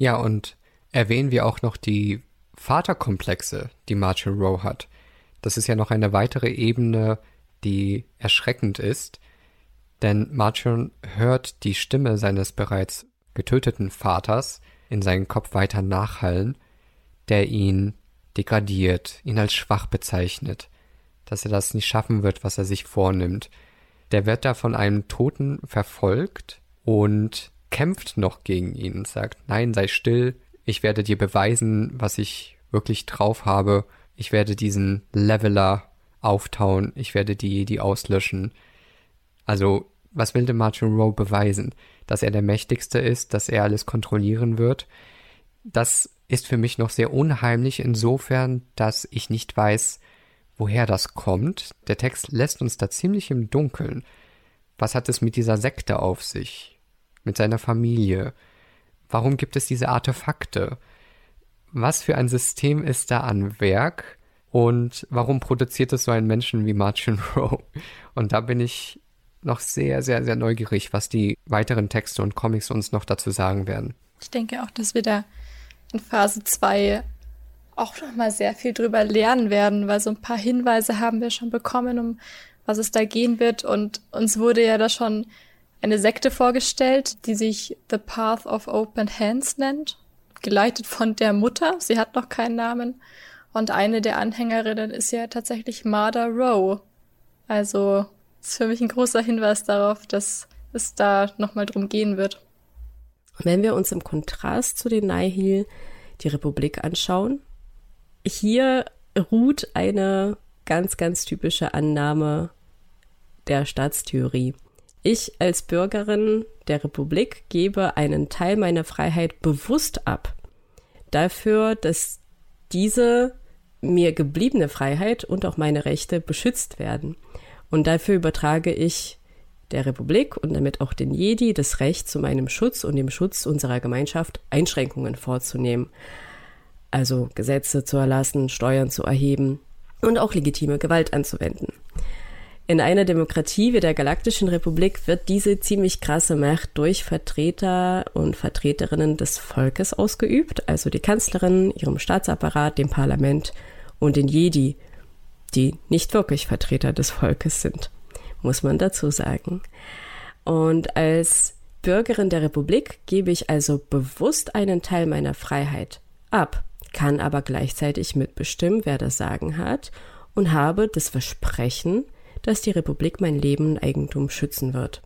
Ja, und erwähnen wir auch noch die Vaterkomplexe, die Martin Rowe hat. Das ist ja noch eine weitere Ebene, die erschreckend ist, denn Martin hört die Stimme seines bereits getöteten Vaters in seinen Kopf weiter nachhallen, der ihn degradiert, ihn als schwach bezeichnet, dass er das nicht schaffen wird, was er sich vornimmt. Der wird da von einem Toten verfolgt und kämpft noch gegen ihn und sagt, nein, sei still, ich werde dir beweisen, was ich wirklich drauf habe, ich werde diesen Leveler auftauen, ich werde die Jedi auslöschen. Also, was will denn Martin Rowe beweisen? Dass er der Mächtigste ist, dass er alles kontrollieren wird? Das ist für mich noch sehr unheimlich insofern, dass ich nicht weiß, woher das kommt. Der Text lässt uns da ziemlich im Dunkeln. Was hat es mit dieser Sekte auf sich? Mit seiner Familie? Warum gibt es diese Artefakte? Was für ein System ist da an Werk? Und warum produziert es so einen Menschen wie Martin Rowe? Und da bin ich noch sehr, sehr, sehr neugierig, was die weiteren Texte und Comics uns noch dazu sagen werden. Ich denke auch, dass wir da in Phase 2 auch noch mal sehr viel drüber lernen werden, weil so ein paar Hinweise haben wir schon bekommen, um was es da gehen wird. Und uns wurde ja da schon eine Sekte vorgestellt, die sich The Path of Open Hands nennt, geleitet von der Mutter. Sie hat noch keinen Namen. Und eine der Anhängerinnen ist ja tatsächlich Marda Rowe. Also ist für mich ein großer Hinweis darauf, dass es da nochmal drum gehen wird. Wenn wir uns im Kontrast zu den Nihil die Republik anschauen, hier ruht eine ganz, ganz typische Annahme der Staatstheorie. Ich als Bürgerin der Republik gebe einen Teil meiner Freiheit bewusst ab. Dafür, dass diese mir gebliebene Freiheit und auch meine Rechte beschützt werden. Und dafür übertrage ich der Republik und damit auch den Jedi das Recht zu meinem Schutz und dem Schutz unserer Gemeinschaft Einschränkungen vorzunehmen. Also Gesetze zu erlassen, Steuern zu erheben und auch legitime Gewalt anzuwenden. In einer Demokratie wie der Galaktischen Republik wird diese ziemlich krasse Macht durch Vertreter und Vertreterinnen des Volkes ausgeübt, also die Kanzlerin, ihrem Staatsapparat, dem Parlament und den Jedi, die nicht wirklich Vertreter des Volkes sind, muss man dazu sagen. Und als Bürgerin der Republik gebe ich also bewusst einen Teil meiner Freiheit ab, kann aber gleichzeitig mitbestimmen, wer das Sagen hat und habe das Versprechen, dass die Republik mein Leben und Eigentum schützen wird.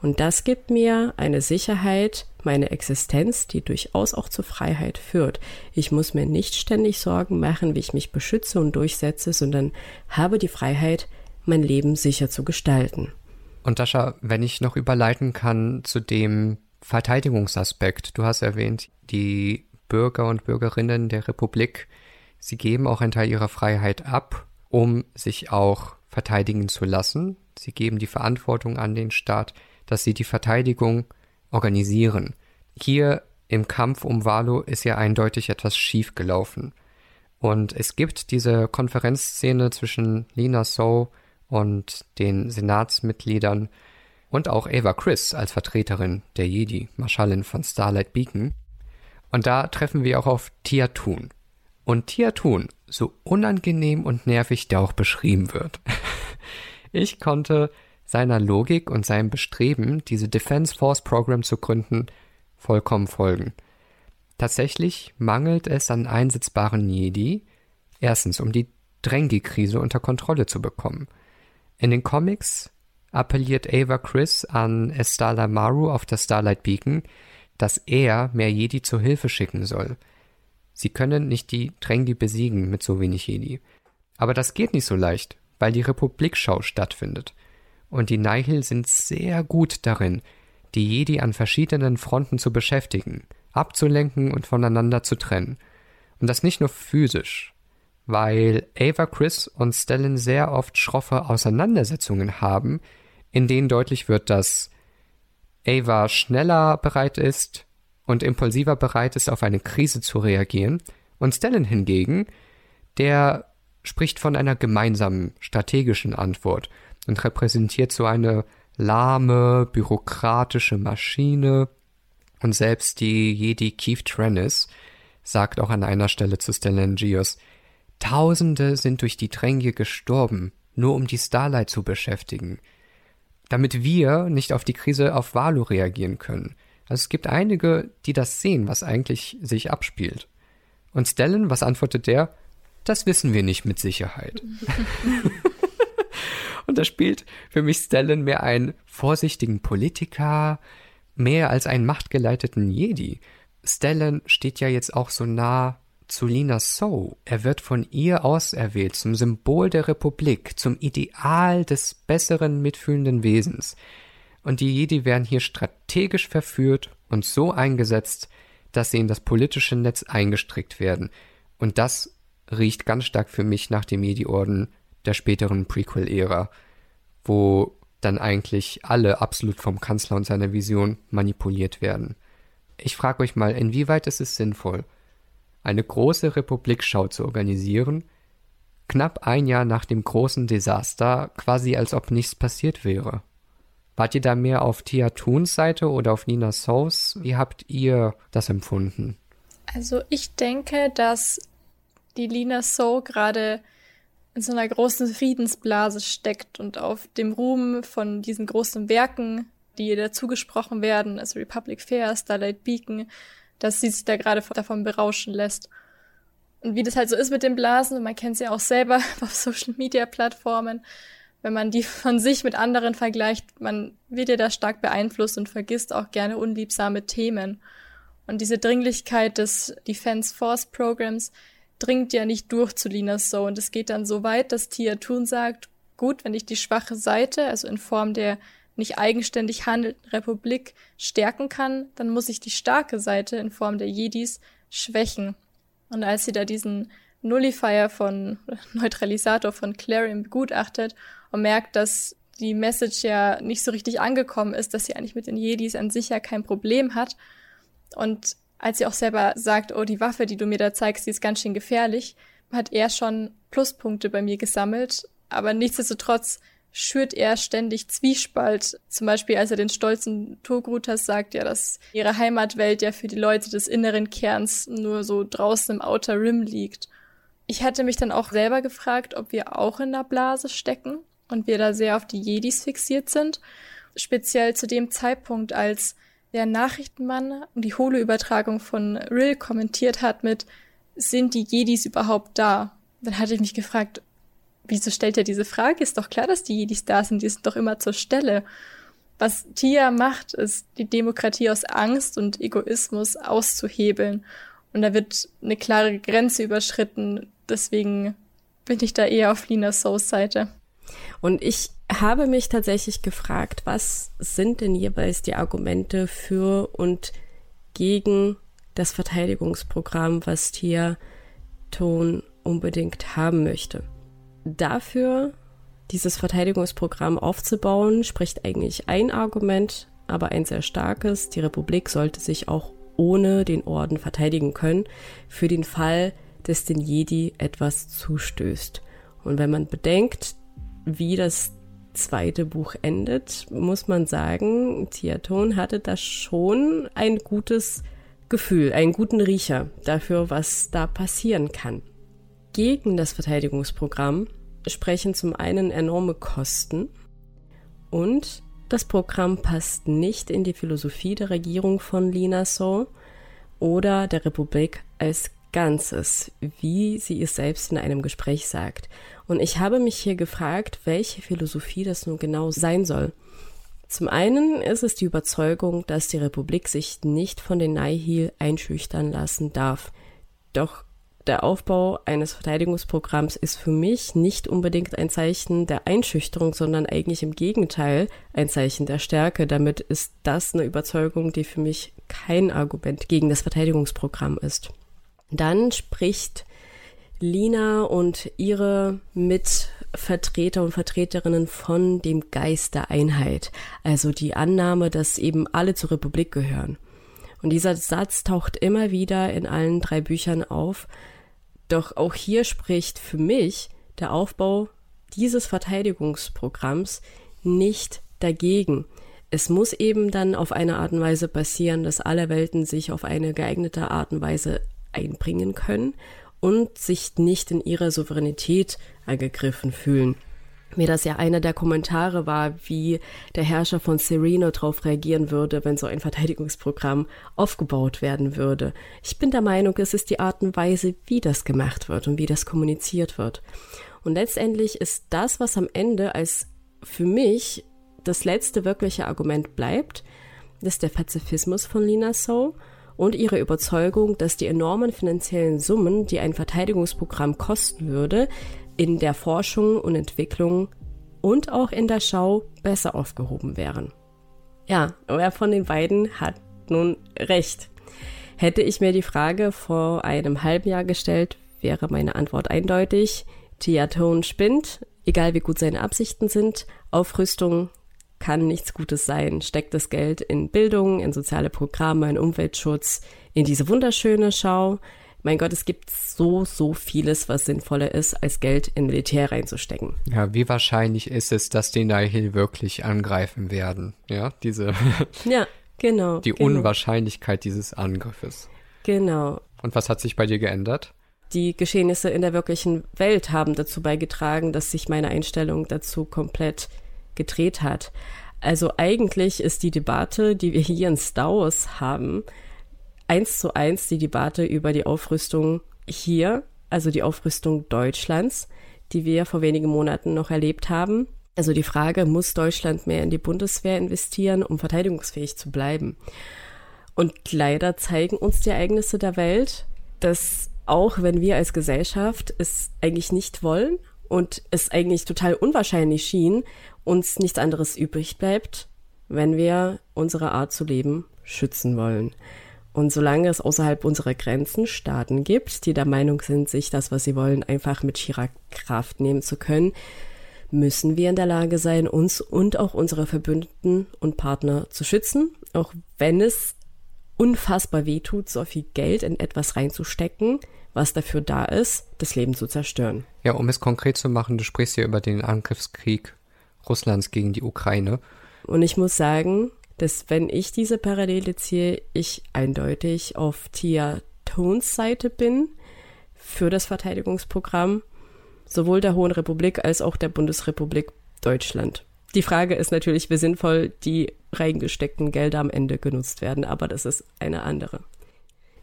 Und das gibt mir eine Sicherheit, meine Existenz, die durchaus auch zur Freiheit führt. Ich muss mir nicht ständig Sorgen machen, wie ich mich beschütze und durchsetze, sondern habe die Freiheit, mein Leben sicher zu gestalten. Und Dascha, wenn ich noch überleiten kann zu dem Verteidigungsaspekt. Du hast erwähnt, die Bürger und Bürgerinnen der Republik, sie geben auch einen Teil ihrer Freiheit ab, um sich auch verteidigen zu lassen. Sie geben die Verantwortung an den Staat, dass sie die Verteidigung organisieren. Hier im Kampf um Valo ist ja eindeutig etwas schief gelaufen. Und es gibt diese Konferenzszene zwischen Lina So und den Senatsmitgliedern und auch Ava Chris als Vertreterin der Jedi, Marschallin von Starlight Beacon. Und da treffen wir auch auf Tia Thun. Und Tia Thun, so unangenehm und nervig der auch beschrieben wird. ich konnte seiner Logik und seinem Bestreben, diese Defense Force Program zu gründen, vollkommen folgen. Tatsächlich mangelt es an einsetzbaren Jedi, erstens, um die Drengi-Krise unter Kontrolle zu bekommen. In den Comics appelliert Ava Chris an Estala Maru auf der Starlight Beacon, dass er mehr Jedi zur Hilfe schicken soll – Sie können nicht die Drengi besiegen mit so wenig Jedi. Aber das geht nicht so leicht, weil die Republikschau stattfindet. Und die Nihil sind sehr gut darin, die Jedi an verschiedenen Fronten zu beschäftigen, abzulenken und voneinander zu trennen. Und das nicht nur physisch. weil Ava, Chris und Stellan sehr oft schroffe Auseinandersetzungen haben, in denen deutlich wird, dass Ava schneller bereit ist und impulsiver bereit ist, auf eine Krise zu reagieren, und Stellan hingegen, der spricht von einer gemeinsamen strategischen Antwort und repräsentiert so eine lahme, bürokratische Maschine. Und selbst die Jedi Keith Trennis sagt auch an einer Stelle zu Stellan Geos, Tausende sind durch die Dränge gestorben, nur um die Starlight zu beschäftigen, damit wir nicht auf die Krise auf Valu reagieren können. Also es gibt einige, die das sehen, was eigentlich sich abspielt. Und Stellan, was antwortet der? Das wissen wir nicht mit Sicherheit. Und da spielt für mich Stellan mehr einen vorsichtigen Politiker, mehr als einen machtgeleiteten Jedi. Stellan steht ja jetzt auch so nah zu Lina So. Er wird von ihr auserwählt zum Symbol der Republik, zum Ideal des besseren, mitfühlenden Wesens. Und die Jedi werden hier strategisch verführt und so eingesetzt, dass sie in das politische Netz eingestrickt werden. Und das riecht ganz stark für mich nach dem Jedi-Orden der späteren Prequel-Ära, wo dann eigentlich alle absolut vom Kanzler und seiner Vision manipuliert werden. Ich frage euch mal, inwieweit ist es sinnvoll, eine große Republikschau zu organisieren, knapp ein Jahr nach dem großen Desaster, quasi als ob nichts passiert wäre. Wart ihr da mehr auf Tia Toons Seite oder auf Nina Sous? Wie habt ihr das empfunden? Also ich denke, dass die Lina So gerade in so einer großen Friedensblase steckt und auf dem Ruhm von diesen großen Werken, die ihr dazugesprochen werden, also Republic Fair, Starlight Beacon, dass sie sich da gerade davon berauschen lässt. Und wie das halt so ist mit den Blasen, man kennt es ja auch selber auf Social Media Plattformen, wenn man die von sich mit anderen vergleicht, man wird ja da stark beeinflusst und vergisst auch gerne unliebsame Themen. Und diese Dringlichkeit des Defense Force Programs dringt ja nicht durch zu Lina So. Und es geht dann so weit, dass Tia Toon sagt, gut, wenn ich die schwache Seite, also in Form der nicht eigenständig handelnden Republik stärken kann, dann muss ich die starke Seite in Form der Jedis schwächen. Und als sie da diesen Nullifier von Neutralisator von Clarion begutachtet und merkt, dass die Message ja nicht so richtig angekommen ist, dass sie eigentlich mit den Jedis an sich ja kein Problem hat. Und als sie auch selber sagt, oh, die Waffe, die du mir da zeigst, die ist ganz schön gefährlich, hat er schon Pluspunkte bei mir gesammelt. Aber nichtsdestotrotz schürt er ständig Zwiespalt. Zum Beispiel, als er den stolzen Togrutas sagt, ja, dass ihre Heimatwelt ja für die Leute des inneren Kerns nur so draußen im Outer Rim liegt. Ich hatte mich dann auch selber gefragt, ob wir auch in der Blase stecken und wir da sehr auf die Jedis fixiert sind. Speziell zu dem Zeitpunkt, als der Nachrichtenmann die Holo-Übertragung von Rill kommentiert hat mit, sind die Jedis überhaupt da? Dann hatte ich mich gefragt, wieso stellt er diese Frage? Ist doch klar, dass die Jedis da sind, die sind doch immer zur Stelle. Was Tia macht, ist, die Demokratie aus Angst und Egoismus auszuhebeln. Und da wird eine klare Grenze überschritten. Deswegen bin ich da eher auf Lina So's Seite. Und ich habe mich tatsächlich gefragt, was sind denn jeweils die Argumente für und gegen das Verteidigungsprogramm, was Tia Ton unbedingt haben möchte. Dafür, dieses Verteidigungsprogramm aufzubauen, spricht eigentlich ein Argument, aber ein sehr starkes. Die Republik sollte sich auch ohne den Orden verteidigen können, für den Fall, dass den Jedi etwas zustößt. Und wenn man bedenkt, wie das zweite Buch endet, muss man sagen, Tiaton hatte da schon ein gutes Gefühl, einen guten Riecher dafür, was da passieren kann. Gegen das Verteidigungsprogramm sprechen zum einen enorme Kosten und das Programm passt nicht in die Philosophie der Regierung von Lina So oder der Republik als Ganzes, wie sie es selbst in einem Gespräch sagt. Und ich habe mich hier gefragt, welche Philosophie das nun genau sein soll. Zum einen ist es die Überzeugung, dass die Republik sich nicht von den Nihil einschüchtern lassen darf. Doch der Aufbau eines Verteidigungsprogramms ist für mich nicht unbedingt ein Zeichen der Einschüchterung, sondern eigentlich im Gegenteil ein Zeichen der Stärke. Damit ist das eine Überzeugung, die für mich kein Argument gegen das Verteidigungsprogramm ist. Dann spricht Lina und ihre Mitvertreter und Vertreterinnen von dem Geist der Einheit, also die Annahme, dass eben alle zur Republik gehören. Und dieser Satz taucht immer wieder in allen drei Büchern auf. Doch auch hier spricht für mich der Aufbau dieses Verteidigungsprogramms nicht dagegen. Es muss eben dann auf eine Art und Weise passieren, dass alle Welten sich auf eine geeignete Art und Weise einbringen können und sich nicht in ihrer Souveränität angegriffen fühlen. Mir das ja einer der Kommentare war, wie der Herrscher von Sereno darauf reagieren würde, wenn so ein Verteidigungsprogramm aufgebaut werden würde. Ich bin der Meinung, es ist die Art und Weise, wie das gemacht wird und wie das kommuniziert wird. Und letztendlich ist das, was am Ende als für mich das letzte wirkliche Argument bleibt, das ist der Pazifismus von Lina So und ihre Überzeugung, dass die enormen finanziellen Summen, die ein Verteidigungsprogramm kosten würde, in der Forschung und Entwicklung und auch in der Schau besser aufgehoben wären. Ja, wer von den beiden hat nun recht? Hätte ich mir die Frage vor einem halben Jahr gestellt, wäre meine Antwort eindeutig. Tiaton spinnt, egal wie gut seine Absichten sind. Aufrüstung kann nichts Gutes sein. Steckt das Geld in Bildung, in soziale Programme, in Umweltschutz, in diese wunderschöne Schau. Mein Gott, es gibt so, so vieles, was sinnvoller ist, als Geld in Militär reinzustecken. Ja, wie wahrscheinlich ist es, dass die Nihil wirklich angreifen werden? Ja, diese. ja, genau. Die genau. Unwahrscheinlichkeit dieses Angriffes. Genau. Und was hat sich bei dir geändert? Die Geschehnisse in der wirklichen Welt haben dazu beigetragen, dass sich meine Einstellung dazu komplett gedreht hat. Also eigentlich ist die Debatte, die wir hier in Star Wars haben, eins zu eins die Debatte über die Aufrüstung hier, also die Aufrüstung Deutschlands, die wir vor wenigen Monaten noch erlebt haben. Also die Frage, muss Deutschland mehr in die Bundeswehr investieren, um verteidigungsfähig zu bleiben? Und leider zeigen uns die Ereignisse der Welt, dass auch wenn wir als Gesellschaft es eigentlich nicht wollen und es eigentlich total unwahrscheinlich schien, uns nichts anderes übrig bleibt, wenn wir unsere Art zu leben schützen wollen. Und solange es außerhalb unserer Grenzen Staaten gibt, die der Meinung sind, sich das, was sie wollen, einfach mit schierer Kraft nehmen zu können, müssen wir in der Lage sein, uns und auch unsere Verbündeten und Partner zu schützen, auch wenn es unfassbar wehtut, so viel Geld in etwas reinzustecken, was dafür da ist, das Leben zu zerstören. Ja, um es konkret zu machen, du sprichst ja über den Angriffskrieg Russlands gegen die Ukraine. Und ich muss sagen, dass wenn ich diese Parallele ziehe, ich eindeutig auf Tia Tones Seite bin für das Verteidigungsprogramm sowohl der Hohen Republik als auch der Bundesrepublik Deutschland. Die Frage ist natürlich, wie sinnvoll die reingesteckten Gelder am Ende genutzt werden, aber das ist eine andere.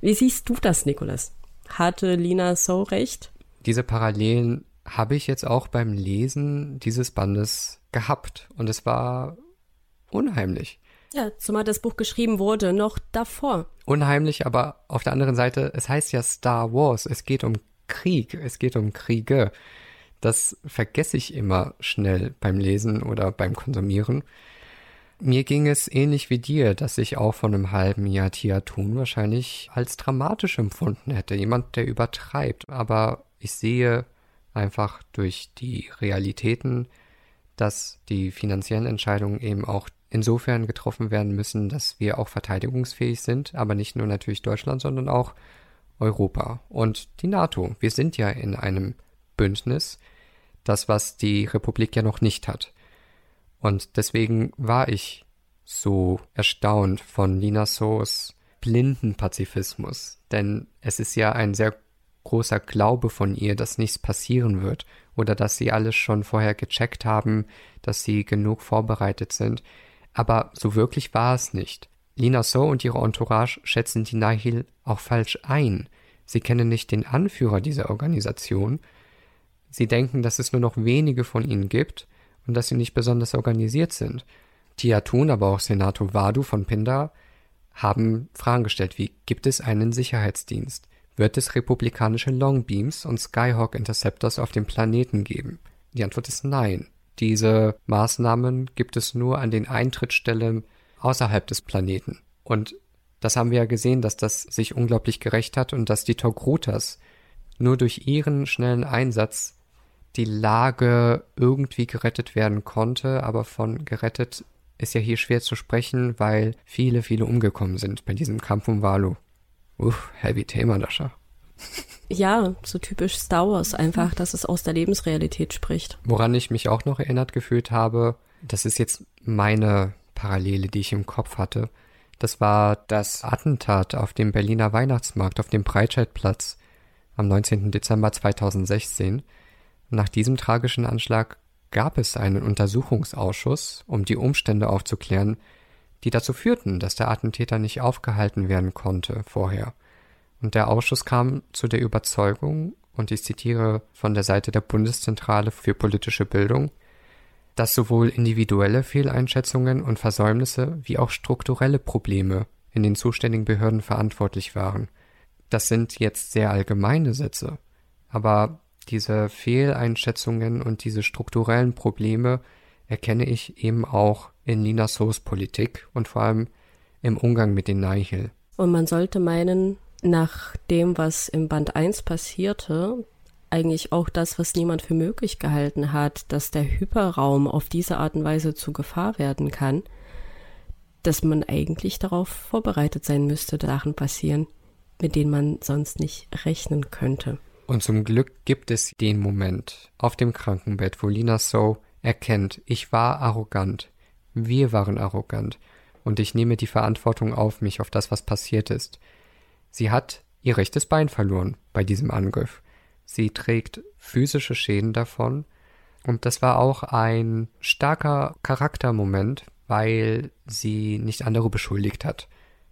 Wie siehst du das, Nikolas? Hatte Lina so recht? Diese Parallelen habe ich jetzt auch beim Lesen dieses Bandes gehabt und es war unheimlich. Ja, zumal das Buch geschrieben wurde, noch davor. Unheimlich, aber auf der anderen Seite, es heißt ja Star Wars, es geht um Krieg, es geht um Kriege. Das vergesse ich immer schnell beim Lesen oder beim Konsumieren. Mir ging es ähnlich wie dir, dass ich auch von einem halben Jahr Tiatun wahrscheinlich als dramatisch empfunden hätte. Jemand, der übertreibt. Aber ich sehe einfach durch die Realitäten, dass die finanziellen Entscheidungen eben auch insofern getroffen werden müssen, dass wir auch verteidigungsfähig sind, aber nicht nur natürlich Deutschland, sondern auch Europa und die NATO. Wir sind ja in einem Bündnis, das was die Republik ja noch nicht hat. Und deswegen war ich so erstaunt von Nina Soos blinden Pazifismus, denn es ist ja ein sehr großer Glaube von ihr, dass nichts passieren wird oder dass sie alles schon vorher gecheckt haben, dass sie genug vorbereitet sind. Aber so wirklich war es nicht. Lina So und ihre Entourage schätzen die Nahil auch falsch ein. Sie kennen nicht den Anführer dieser Organisation. Sie denken, dass es nur noch wenige von ihnen gibt und dass sie nicht besonders organisiert sind. Tiatun, aber auch Senator Wadu von Pindar haben Fragen gestellt wie gibt es einen Sicherheitsdienst? Wird es republikanische Longbeams und Skyhawk Interceptors auf dem Planeten geben? Die Antwort ist nein. Diese Maßnahmen gibt es nur an den Eintrittsstellen außerhalb des Planeten. Und das haben wir ja gesehen, dass das sich unglaublich gerecht hat und dass die Togrutas nur durch ihren schnellen Einsatz die Lage irgendwie gerettet werden konnte, aber von gerettet ist ja hier schwer zu sprechen, weil viele, viele umgekommen sind bei diesem Kampf um Valo. Uff, heavy Thema, Dascha. Ja, so typisch Star Wars einfach, dass es aus der Lebensrealität spricht. Woran ich mich auch noch erinnert gefühlt habe, das ist jetzt meine Parallele, die ich im Kopf hatte. Das war das Attentat auf dem Berliner Weihnachtsmarkt auf dem Breitscheidplatz am 19. Dezember 2016. Nach diesem tragischen Anschlag gab es einen Untersuchungsausschuss, um die Umstände aufzuklären, die dazu führten, dass der Attentäter nicht aufgehalten werden konnte vorher. Und der Ausschuss kam zu der Überzeugung, und ich zitiere von der Seite der Bundeszentrale für politische Bildung, dass sowohl individuelle Fehleinschätzungen und Versäumnisse wie auch strukturelle Probleme in den zuständigen Behörden verantwortlich waren. Das sind jetzt sehr allgemeine Sätze, aber diese Fehleinschätzungen und diese strukturellen Probleme erkenne ich eben auch in Lina Soos Politik und vor allem im Umgang mit den Nihil. Und man sollte meinen, nach dem, was im Band 1 passierte, eigentlich auch das, was niemand für möglich gehalten hat, dass der Hyperraum auf diese Art und Weise zu Gefahr werden kann, dass man eigentlich darauf vorbereitet sein müsste, Sachen passieren, mit denen man sonst nicht rechnen könnte. Und zum Glück gibt es den Moment auf dem Krankenbett, wo Lina So erkennt, ich war arrogant, wir waren arrogant, und ich nehme die Verantwortung auf mich, auf das, was passiert ist. Sie hat ihr rechtes Bein verloren bei diesem Angriff. Sie trägt physische Schäden davon, und das war auch ein starker Charaktermoment, weil sie nicht andere beschuldigt hat.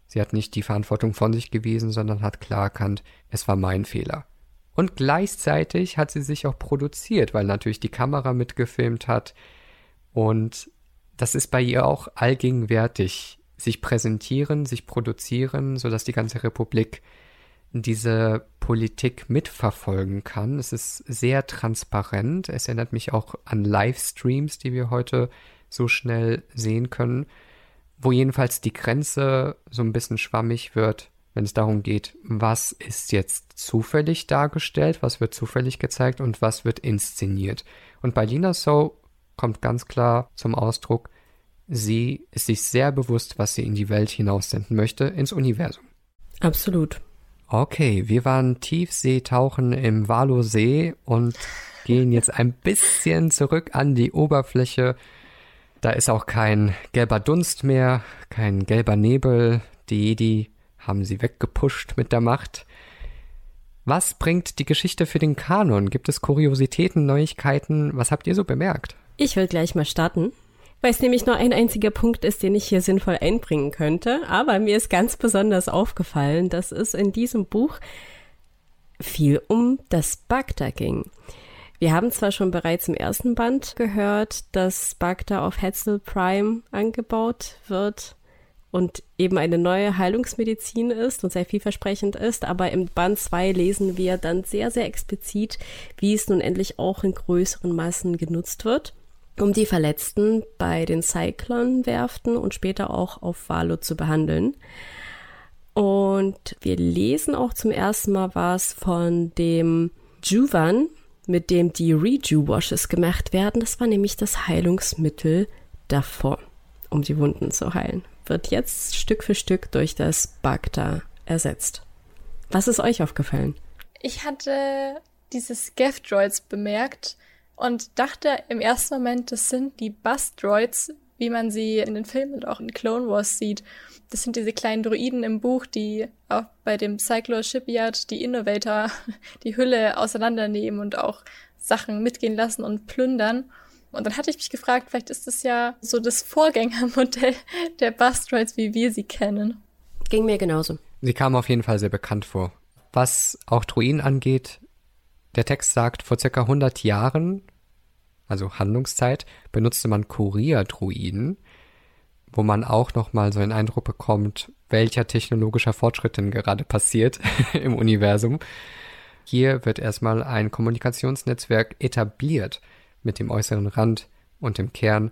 Sie hat nicht die Verantwortung von sich gewiesen, sondern hat klar erkannt, es war mein Fehler. Und gleichzeitig hat sie sich auch produziert, weil natürlich die Kamera mitgefilmt hat. Und das ist bei ihr auch allgegenwärtig. Sich präsentieren, sich produzieren, sodass die ganze Republik diese Politik mitverfolgen kann. Es ist sehr transparent. Es erinnert mich auch an Livestreams, die wir heute so schnell sehen können, wo jedenfalls die Grenze so ein bisschen schwammig wird wenn es darum geht, was ist jetzt zufällig dargestellt, was wird zufällig gezeigt und was wird inszeniert. Und bei Lina So kommt ganz klar zum Ausdruck, sie ist sich sehr bewusst, was sie in die Welt hinaussenden möchte, ins Universum. Absolut. Okay, wir waren Tiefseetauchen im Walosee und gehen jetzt ein bisschen zurück an die Oberfläche. Da ist auch kein gelber Dunst mehr, kein gelber Nebel. Die Jedi haben sie weggepusht mit der Macht. Was bringt die Geschichte für den Kanon? Gibt es Kuriositäten, Neuigkeiten? Was habt ihr so bemerkt? Ich will gleich mal starten, weil es nämlich nur ein einziger Punkt ist, den ich hier sinnvoll einbringen könnte. Aber mir ist ganz besonders aufgefallen, dass es in diesem Buch viel um das Bagda ging. Wir haben zwar schon bereits im ersten Band gehört, dass Bagda auf Hetzel Prime angebaut wird, und eben eine neue Heilungsmedizin ist und sehr vielversprechend ist. Aber im Band 2 lesen wir dann sehr, sehr explizit, wie es nun endlich auch in größeren Massen genutzt wird, um die Verletzten bei den Cyclone-Werften und später auch auf Valo zu behandeln. Und wir lesen auch zum ersten Mal was von dem Juvan, mit dem die Reju-Washes gemacht werden. Das war nämlich das Heilungsmittel davor, um die Wunden zu heilen wird jetzt Stück für Stück durch das Bagda ersetzt. Was ist euch aufgefallen? Ich hatte diese Scav-Droids bemerkt und dachte im ersten Moment, das sind die Bus-Droids, wie man sie in den Filmen und auch in Clone Wars sieht. Das sind diese kleinen Droiden im Buch, die auch bei dem Cyclor Shipyard die Innovator die Hülle auseinandernehmen und auch Sachen mitgehen lassen und plündern. Und dann hatte ich mich gefragt, vielleicht ist das ja so das Vorgängermodell der Bustroids, wie wir sie kennen. Ging mir genauso. Sie kam auf jeden Fall sehr bekannt vor. Was auch Druiden angeht, der Text sagt, vor circa 100 Jahren, also Handlungszeit, benutzte man Kurier-Druiden, wo man auch nochmal so einen Eindruck bekommt, welcher technologischer Fortschritt denn gerade passiert im Universum. Hier wird erstmal ein Kommunikationsnetzwerk etabliert mit dem äußeren Rand und dem Kern.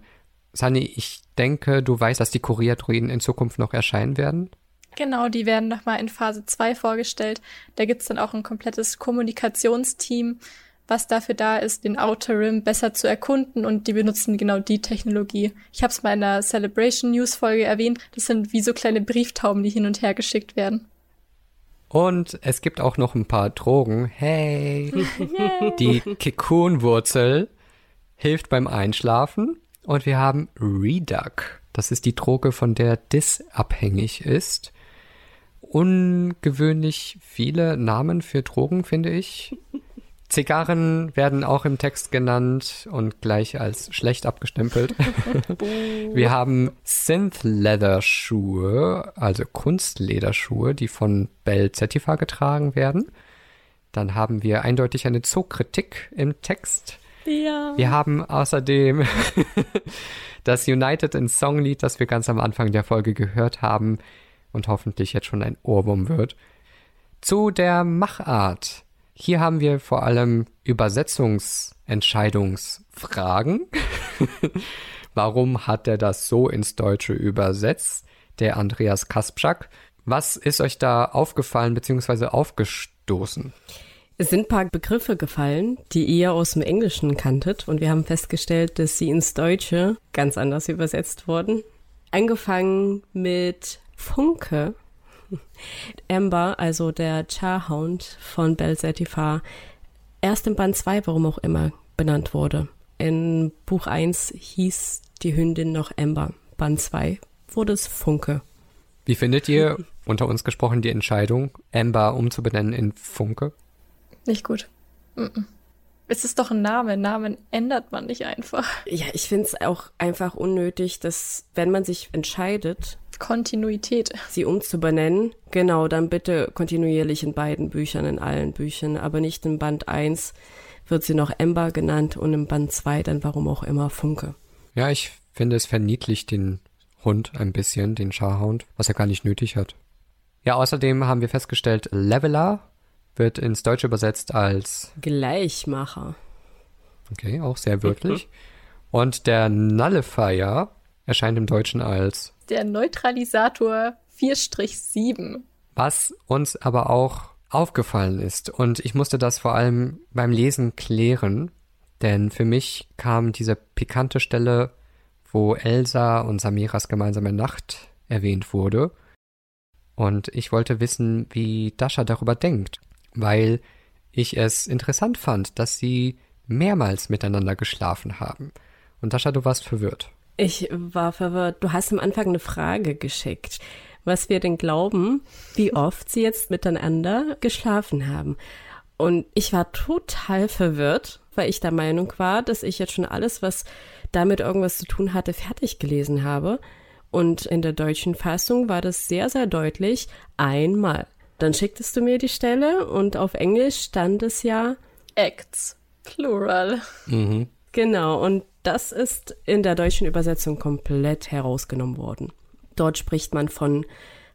Sunny, ich denke, du weißt, dass die Kurierdruiden in Zukunft noch erscheinen werden? Genau, die werden nochmal in Phase 2 vorgestellt. Da gibt's dann auch ein komplettes Kommunikationsteam, was dafür da ist, den Outer Rim besser zu erkunden und die benutzen genau die Technologie. Ich habe es mal in der Celebration News Folge erwähnt. Das sind wie so kleine Brieftauben, die hin und her geschickt werden. Und es gibt auch noch ein paar Drogen. Hey! Die Kikun-Wurzel hilft beim Einschlafen. Und wir haben Reduc. Das ist die Droge, von der Dis abhängig ist. Ungewöhnlich viele Namen für Drogen, finde ich. Zigarren werden auch im Text genannt und gleich als schlecht abgestempelt. Wir haben Synth-Leather-Schuhe, also Kunstlederschuhe, die von Bell Zetifar getragen werden. Dann haben wir eindeutig eine Zookritik im Text. Ja. Wir haben außerdem das United in Songlied, das wir ganz am Anfang der Folge gehört haben und hoffentlich jetzt schon ein Ohrwurm wird. Zu der Machart. Hier haben wir vor allem Übersetzungsentscheidungsfragen. Warum hat er das so ins Deutsche übersetzt, der Andreas Kaspczak? Was ist euch da aufgefallen bzw. aufgestoßen? Es sind ein paar Begriffe gefallen, die ihr aus dem Englischen kanntet und wir haben festgestellt, dass sie ins Deutsche ganz anders übersetzt wurden. Angefangen mit Funke. Amber, also der Charhound von Bell Zetifar, erst im Band 2, warum auch immer, benannt wurde. In Buch 1 hieß die Hündin noch Amber. Band 2 wurde es Funke. Wie findet ihr, unter uns gesprochen, die Entscheidung, Amber umzubenennen in Funke? Nicht gut. Mm -mm. Es ist doch ein Name. Namen ändert man nicht einfach. Ja, ich finde es auch einfach unnötig, dass, wenn man sich entscheidet, Kontinuität. sie umzubenennen, genau, dann bitte kontinuierlich in beiden Büchern, in allen Büchern, aber nicht in Band 1 wird sie noch Ember genannt und im Band 2 dann warum auch immer Funke. Ja, ich finde, es verniedlicht den Hund ein bisschen, den Scharhound, was er gar nicht nötig hat. Ja, außerdem haben wir festgestellt, Leveler wird ins Deutsche übersetzt als, Gleichmacher. okay, auch sehr wörtlich. Und der Nullifier erscheint im Deutschen als, Der Neutralisator 4-7. was uns aber auch aufgefallen ist. Und ich musste das vor allem beim Lesen klären, denn für mich kam diese pikante Stelle, wo Elsa und Samiras gemeinsame Nacht erwähnt wurde. Und ich wollte wissen, wie Dasha darüber denkt, weil ich es interessant fand, dass sie mehrmals miteinander geschlafen haben. Und Dasha, du warst verwirrt. Ich war verwirrt. Du hast am Anfang eine Frage geschickt, was wir denn glauben, wie oft sie jetzt miteinander geschlafen haben. Und ich war total verwirrt, weil ich der Meinung war, dass ich jetzt schon alles, was damit irgendwas zu tun hatte, fertig gelesen habe. Und in der deutschen Fassung war das sehr, sehr deutlich einmal. Dann schicktest du mir die Stelle und auf Englisch stand es ja Acts. Plural. Mhm. Genau, und das ist in der deutschen Übersetzung komplett herausgenommen worden. Dort spricht man von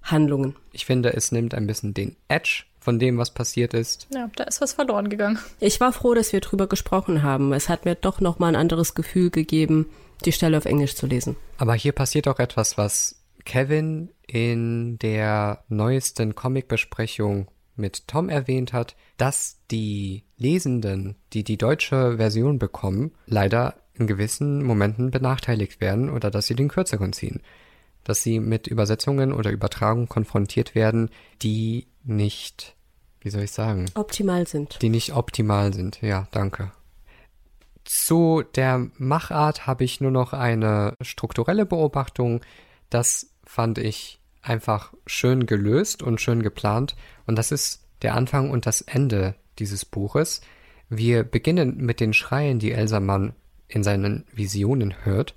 Handlungen. Ich finde, es nimmt ein bisschen den Edge von dem, was passiert ist. Ja, da ist was verloren gegangen. Ich war froh, dass wir drüber gesprochen haben. Es hat mir doch noch mal ein anderes Gefühl gegeben, die Stelle auf Englisch zu lesen. Aber hier passiert auch etwas, was Kevin in der neuesten Comic-Besprechung mit Tom erwähnt hat, dass die Lesenden, die die deutsche Version bekommen, leider in gewissen Momenten benachteiligt werden oder dass sie den kürzeren ziehen. Dass sie mit Übersetzungen oder Übertragungen konfrontiert werden, die nicht, wie soll ich sagen, Optimal sind. die nicht optimal sind. Ja, danke. Zu der Machart habe ich nur noch eine strukturelle Beobachtung. Das fand ich einfach schön gelöst und schön geplant. Und das ist der Anfang und das Ende dieses Buches. Wir beginnen mit den Schreien, die Elsa Mann in seinen Visionen hört.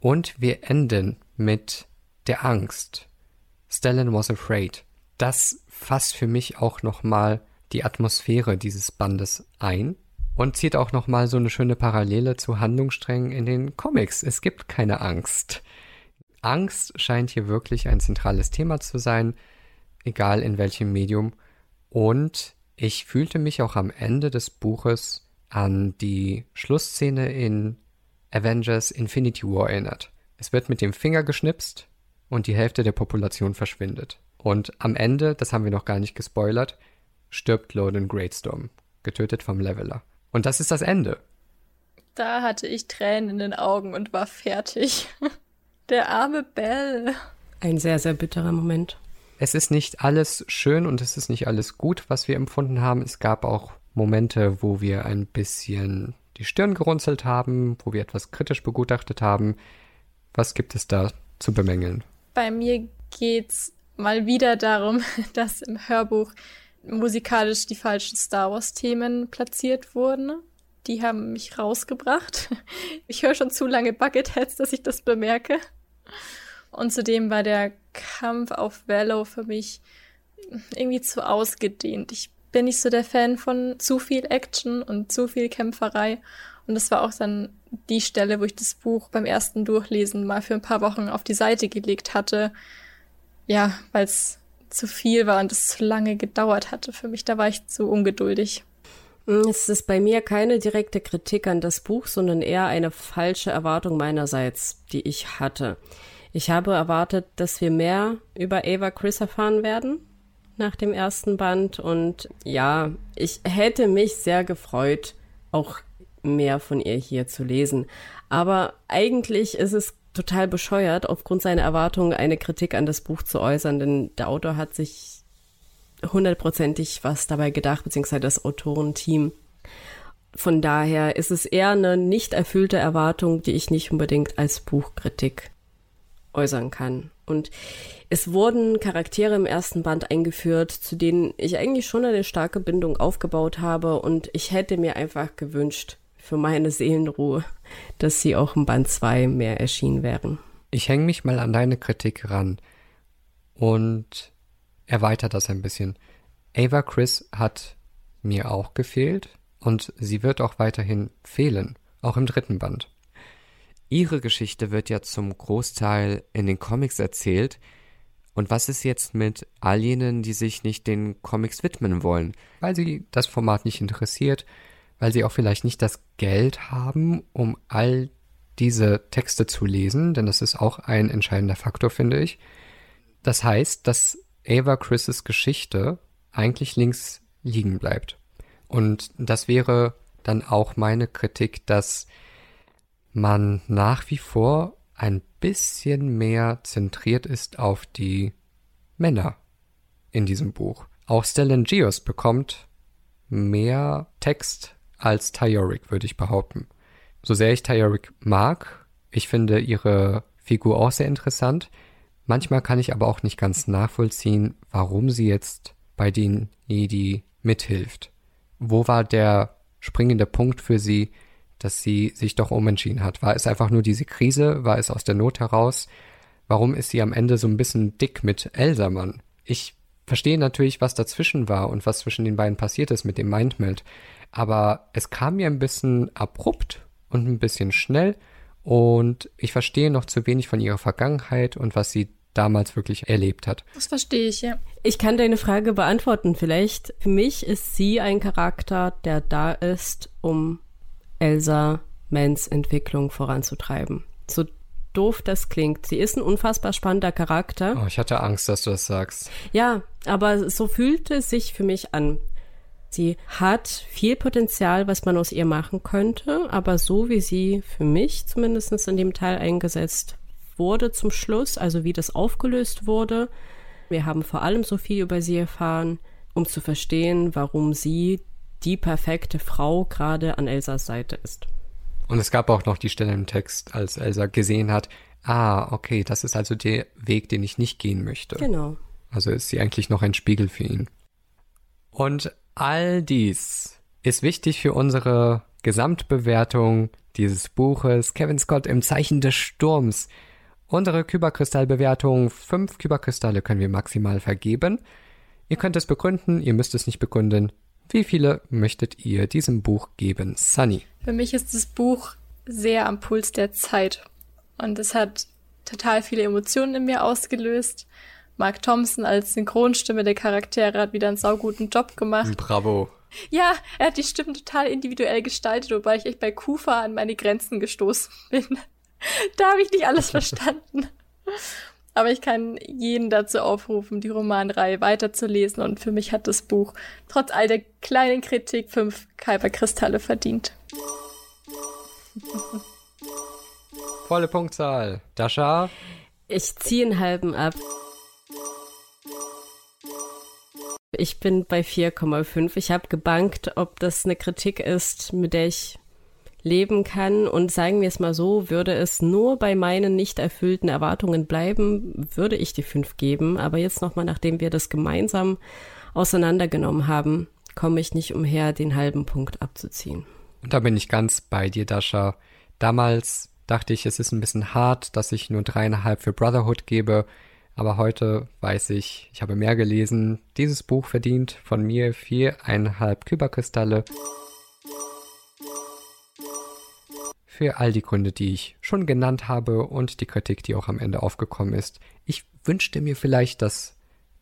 Und wir enden mit der Angst. Stellan was afraid. Das fasst für mich auch nochmal die Atmosphäre dieses Bandes ein und zieht auch nochmal so eine schöne Parallele zu Handlungssträngen in den Comics. Es gibt keine Angst. Angst scheint hier wirklich ein zentrales Thema zu sein, egal in welchem Medium. Und ich fühlte mich auch am Ende des Buches an die Schlussszene in Avengers Infinity War erinnert. Es wird mit dem Finger geschnipst und die Hälfte der Population verschwindet. Und am Ende, das haben wir noch gar nicht gespoilert, stirbt Loden Greatstorm, getötet vom Leveler. Und das ist das Ende. Da hatte ich Tränen in den Augen und war fertig. Der arme Bell. Ein sehr, sehr bitterer Moment. Es ist nicht alles schön und es ist nicht alles gut, was wir empfunden haben. Es gab auch Momente, wo wir ein bisschen die Stirn gerunzelt haben, wo wir etwas kritisch begutachtet haben. Was gibt es da zu bemängeln? Bei mir geht's mal wieder darum, dass im Hörbuch musikalisch die falschen Star Wars-Themen platziert wurden. Die haben mich rausgebracht. Ich höre schon zu lange Bucketheads, dass ich das bemerke. Und zudem war der Kampf auf Velo für mich irgendwie zu ausgedehnt. Ich bin nicht so der Fan von zu viel Action und zu viel Kämpferei. Und das war auch dann die Stelle, wo ich das Buch beim ersten Durchlesen mal für ein paar Wochen auf die Seite gelegt hatte. Ja, weil es zu viel war und es zu lange gedauert hatte für mich. Da war ich zu ungeduldig. Hm, es ist bei mir keine direkte Kritik an das Buch, sondern eher eine falsche Erwartung meinerseits, die ich hatte. Ich habe erwartet, dass wir mehr über Ava Chris erfahren werden nach dem ersten Band und ja, ich hätte mich sehr gefreut, auch mehr von ihr hier zu lesen. Aber eigentlich ist es total bescheuert, aufgrund seiner Erwartungen eine Kritik an das Buch zu äußern, denn der Autor hat sich hundertprozentig was dabei gedacht, beziehungsweise das Autorenteam. Von daher ist es eher eine nicht erfüllte Erwartung, die ich nicht unbedingt als Buchkritik äußern kann. Und es wurden Charaktere im ersten Band eingeführt, zu denen ich eigentlich schon eine starke Bindung aufgebaut habe und ich hätte mir einfach gewünscht, für meine Seelenruhe, dass sie auch im Band 2 mehr erschienen wären. Ich hänge mich mal an deine Kritik ran und erweitere das ein bisschen. Ava Chris hat mir auch gefehlt und sie wird auch weiterhin fehlen, auch im dritten Band. Ihre Geschichte wird ja zum Großteil in den Comics erzählt. Und was ist jetzt mit all jenen, die sich nicht den Comics widmen wollen, weil sie das Format nicht interessiert, weil sie auch vielleicht nicht das Geld haben, um all diese Texte zu lesen, denn das ist auch ein entscheidender Faktor, finde ich. Das heißt, dass Ava Chris' Geschichte eigentlich links liegen bleibt. Und das wäre dann auch meine Kritik, dass man nach wie vor ein bisschen mehr zentriert ist auf die Männer in diesem Buch. Auch Stellan Geos bekommt mehr Text als Tyorik, würde ich behaupten. So sehr ich Tyorik mag, ich finde ihre Figur auch sehr interessant. Manchmal kann ich aber auch nicht ganz nachvollziehen, warum sie jetzt bei den Jedi mithilft. Wo war der springende Punkt für sie, dass sie sich doch umentschieden hat? War es einfach nur diese Krise? War es aus der Not heraus? Warum ist sie am Ende so ein bisschen dick mit Elsamann? Ich verstehe natürlich, was dazwischen war und was zwischen den beiden passiert ist mit dem Mindmeld aber es kam mir ein bisschen abrupt und ein bisschen schnell und ich verstehe noch zu wenig von ihrer Vergangenheit und was sie damals wirklich erlebt hat. Das verstehe ich, ja. Ich kann deine Frage beantworten vielleicht. Für mich ist sie ein Charakter, der da ist, um Elsa Mans Entwicklung voranzutreiben. So doof das klingt. Sie ist ein unfassbar spannender Charakter. Oh, ich hatte Angst, dass du das sagst. Ja, aber so fühlte es sich für mich an. Sie hat viel Potenzial, was man aus ihr machen könnte, aber so wie sie für mich zumindest in dem Teil eingesetzt wurde zum Schluss, also wie das aufgelöst wurde, wir haben vor allem so viel über sie erfahren, um zu verstehen, warum sie die perfekte Frau gerade an Elsas Seite ist. Und es gab auch noch die Stelle im Text, als Elsa gesehen hat, ah, okay, das ist also der Weg, den ich nicht gehen möchte. Genau. Also ist sie eigentlich noch ein Spiegel für ihn. Und All dies ist wichtig für unsere Gesamtbewertung dieses Buches Kevin Scott im Zeichen des Sturms. Unsere Kyberkristallbewertung, fünf Kyberkristalle können wir maximal vergeben. Ihr könnt es begründen, ihr müsst es nicht begründen. Wie viele möchtet ihr diesem Buch geben? Sunny. Für mich ist das Buch sehr am Puls der Zeit. Und es hat total viele Emotionen in mir ausgelöst. Mark Thompson als Synchronstimme der Charaktere hat wieder einen sauguten Job gemacht. Bravo. Ja, er hat die Stimmen total individuell gestaltet, wobei ich echt bei Kufa an meine Grenzen gestoßen bin. da habe ich nicht alles verstanden. Aber ich kann jeden dazu aufrufen, die Romanreihe weiterzulesen. Und für mich hat das Buch trotz all der kleinen Kritik fünf Kyberkristalle verdient. Volle Punktzahl. Dasha? Ich ziehe einen halben ab. Ich bin bei 4,5. Ich habe gebankt, ob das eine Kritik ist, mit der ich leben kann. Und sagen wir es mal so, würde es nur bei meinen nicht erfüllten Erwartungen bleiben, würde ich die 5 geben. Aber jetzt nochmal, nachdem wir das gemeinsam auseinandergenommen haben, komme ich nicht umher, den halben Punkt abzuziehen. Und da bin ich ganz bei dir, Dasha. Damals dachte ich, es ist ein bisschen hart, dass ich nur dreieinhalb für Brotherhood gebe. Aber heute weiß ich, ich habe mehr gelesen. Dieses Buch verdient von mir viereinhalb Kyberkristalle. Für all die Gründe, die ich schon genannt habe und die Kritik, die auch am Ende aufgekommen ist. Ich wünschte mir vielleicht, dass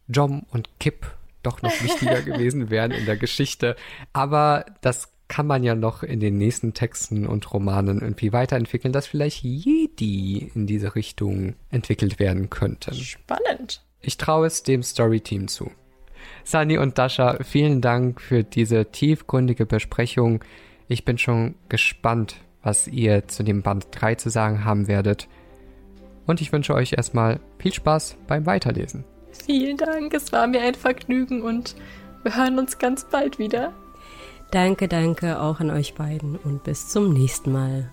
Jom und Kip doch noch wichtiger gewesen wären in der Geschichte. Aber das kann man ja noch in den nächsten Texten und Romanen irgendwie weiterentwickeln, dass vielleicht Jedi in diese Richtung entwickelt werden könnten. Spannend. Ich traue es dem Storyteam zu. Sani und Dasha, vielen Dank für diese tiefgründige Besprechung. Ich bin schon gespannt, was ihr zu dem Band 3 zu sagen haben werdet. Und ich wünsche euch erstmal viel Spaß beim Weiterlesen. Vielen Dank, es war mir ein Vergnügen und wir hören uns ganz bald wieder. Danke, danke auch an euch beiden und bis zum nächsten Mal.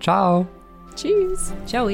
Ciao. Tschüss. Ciao.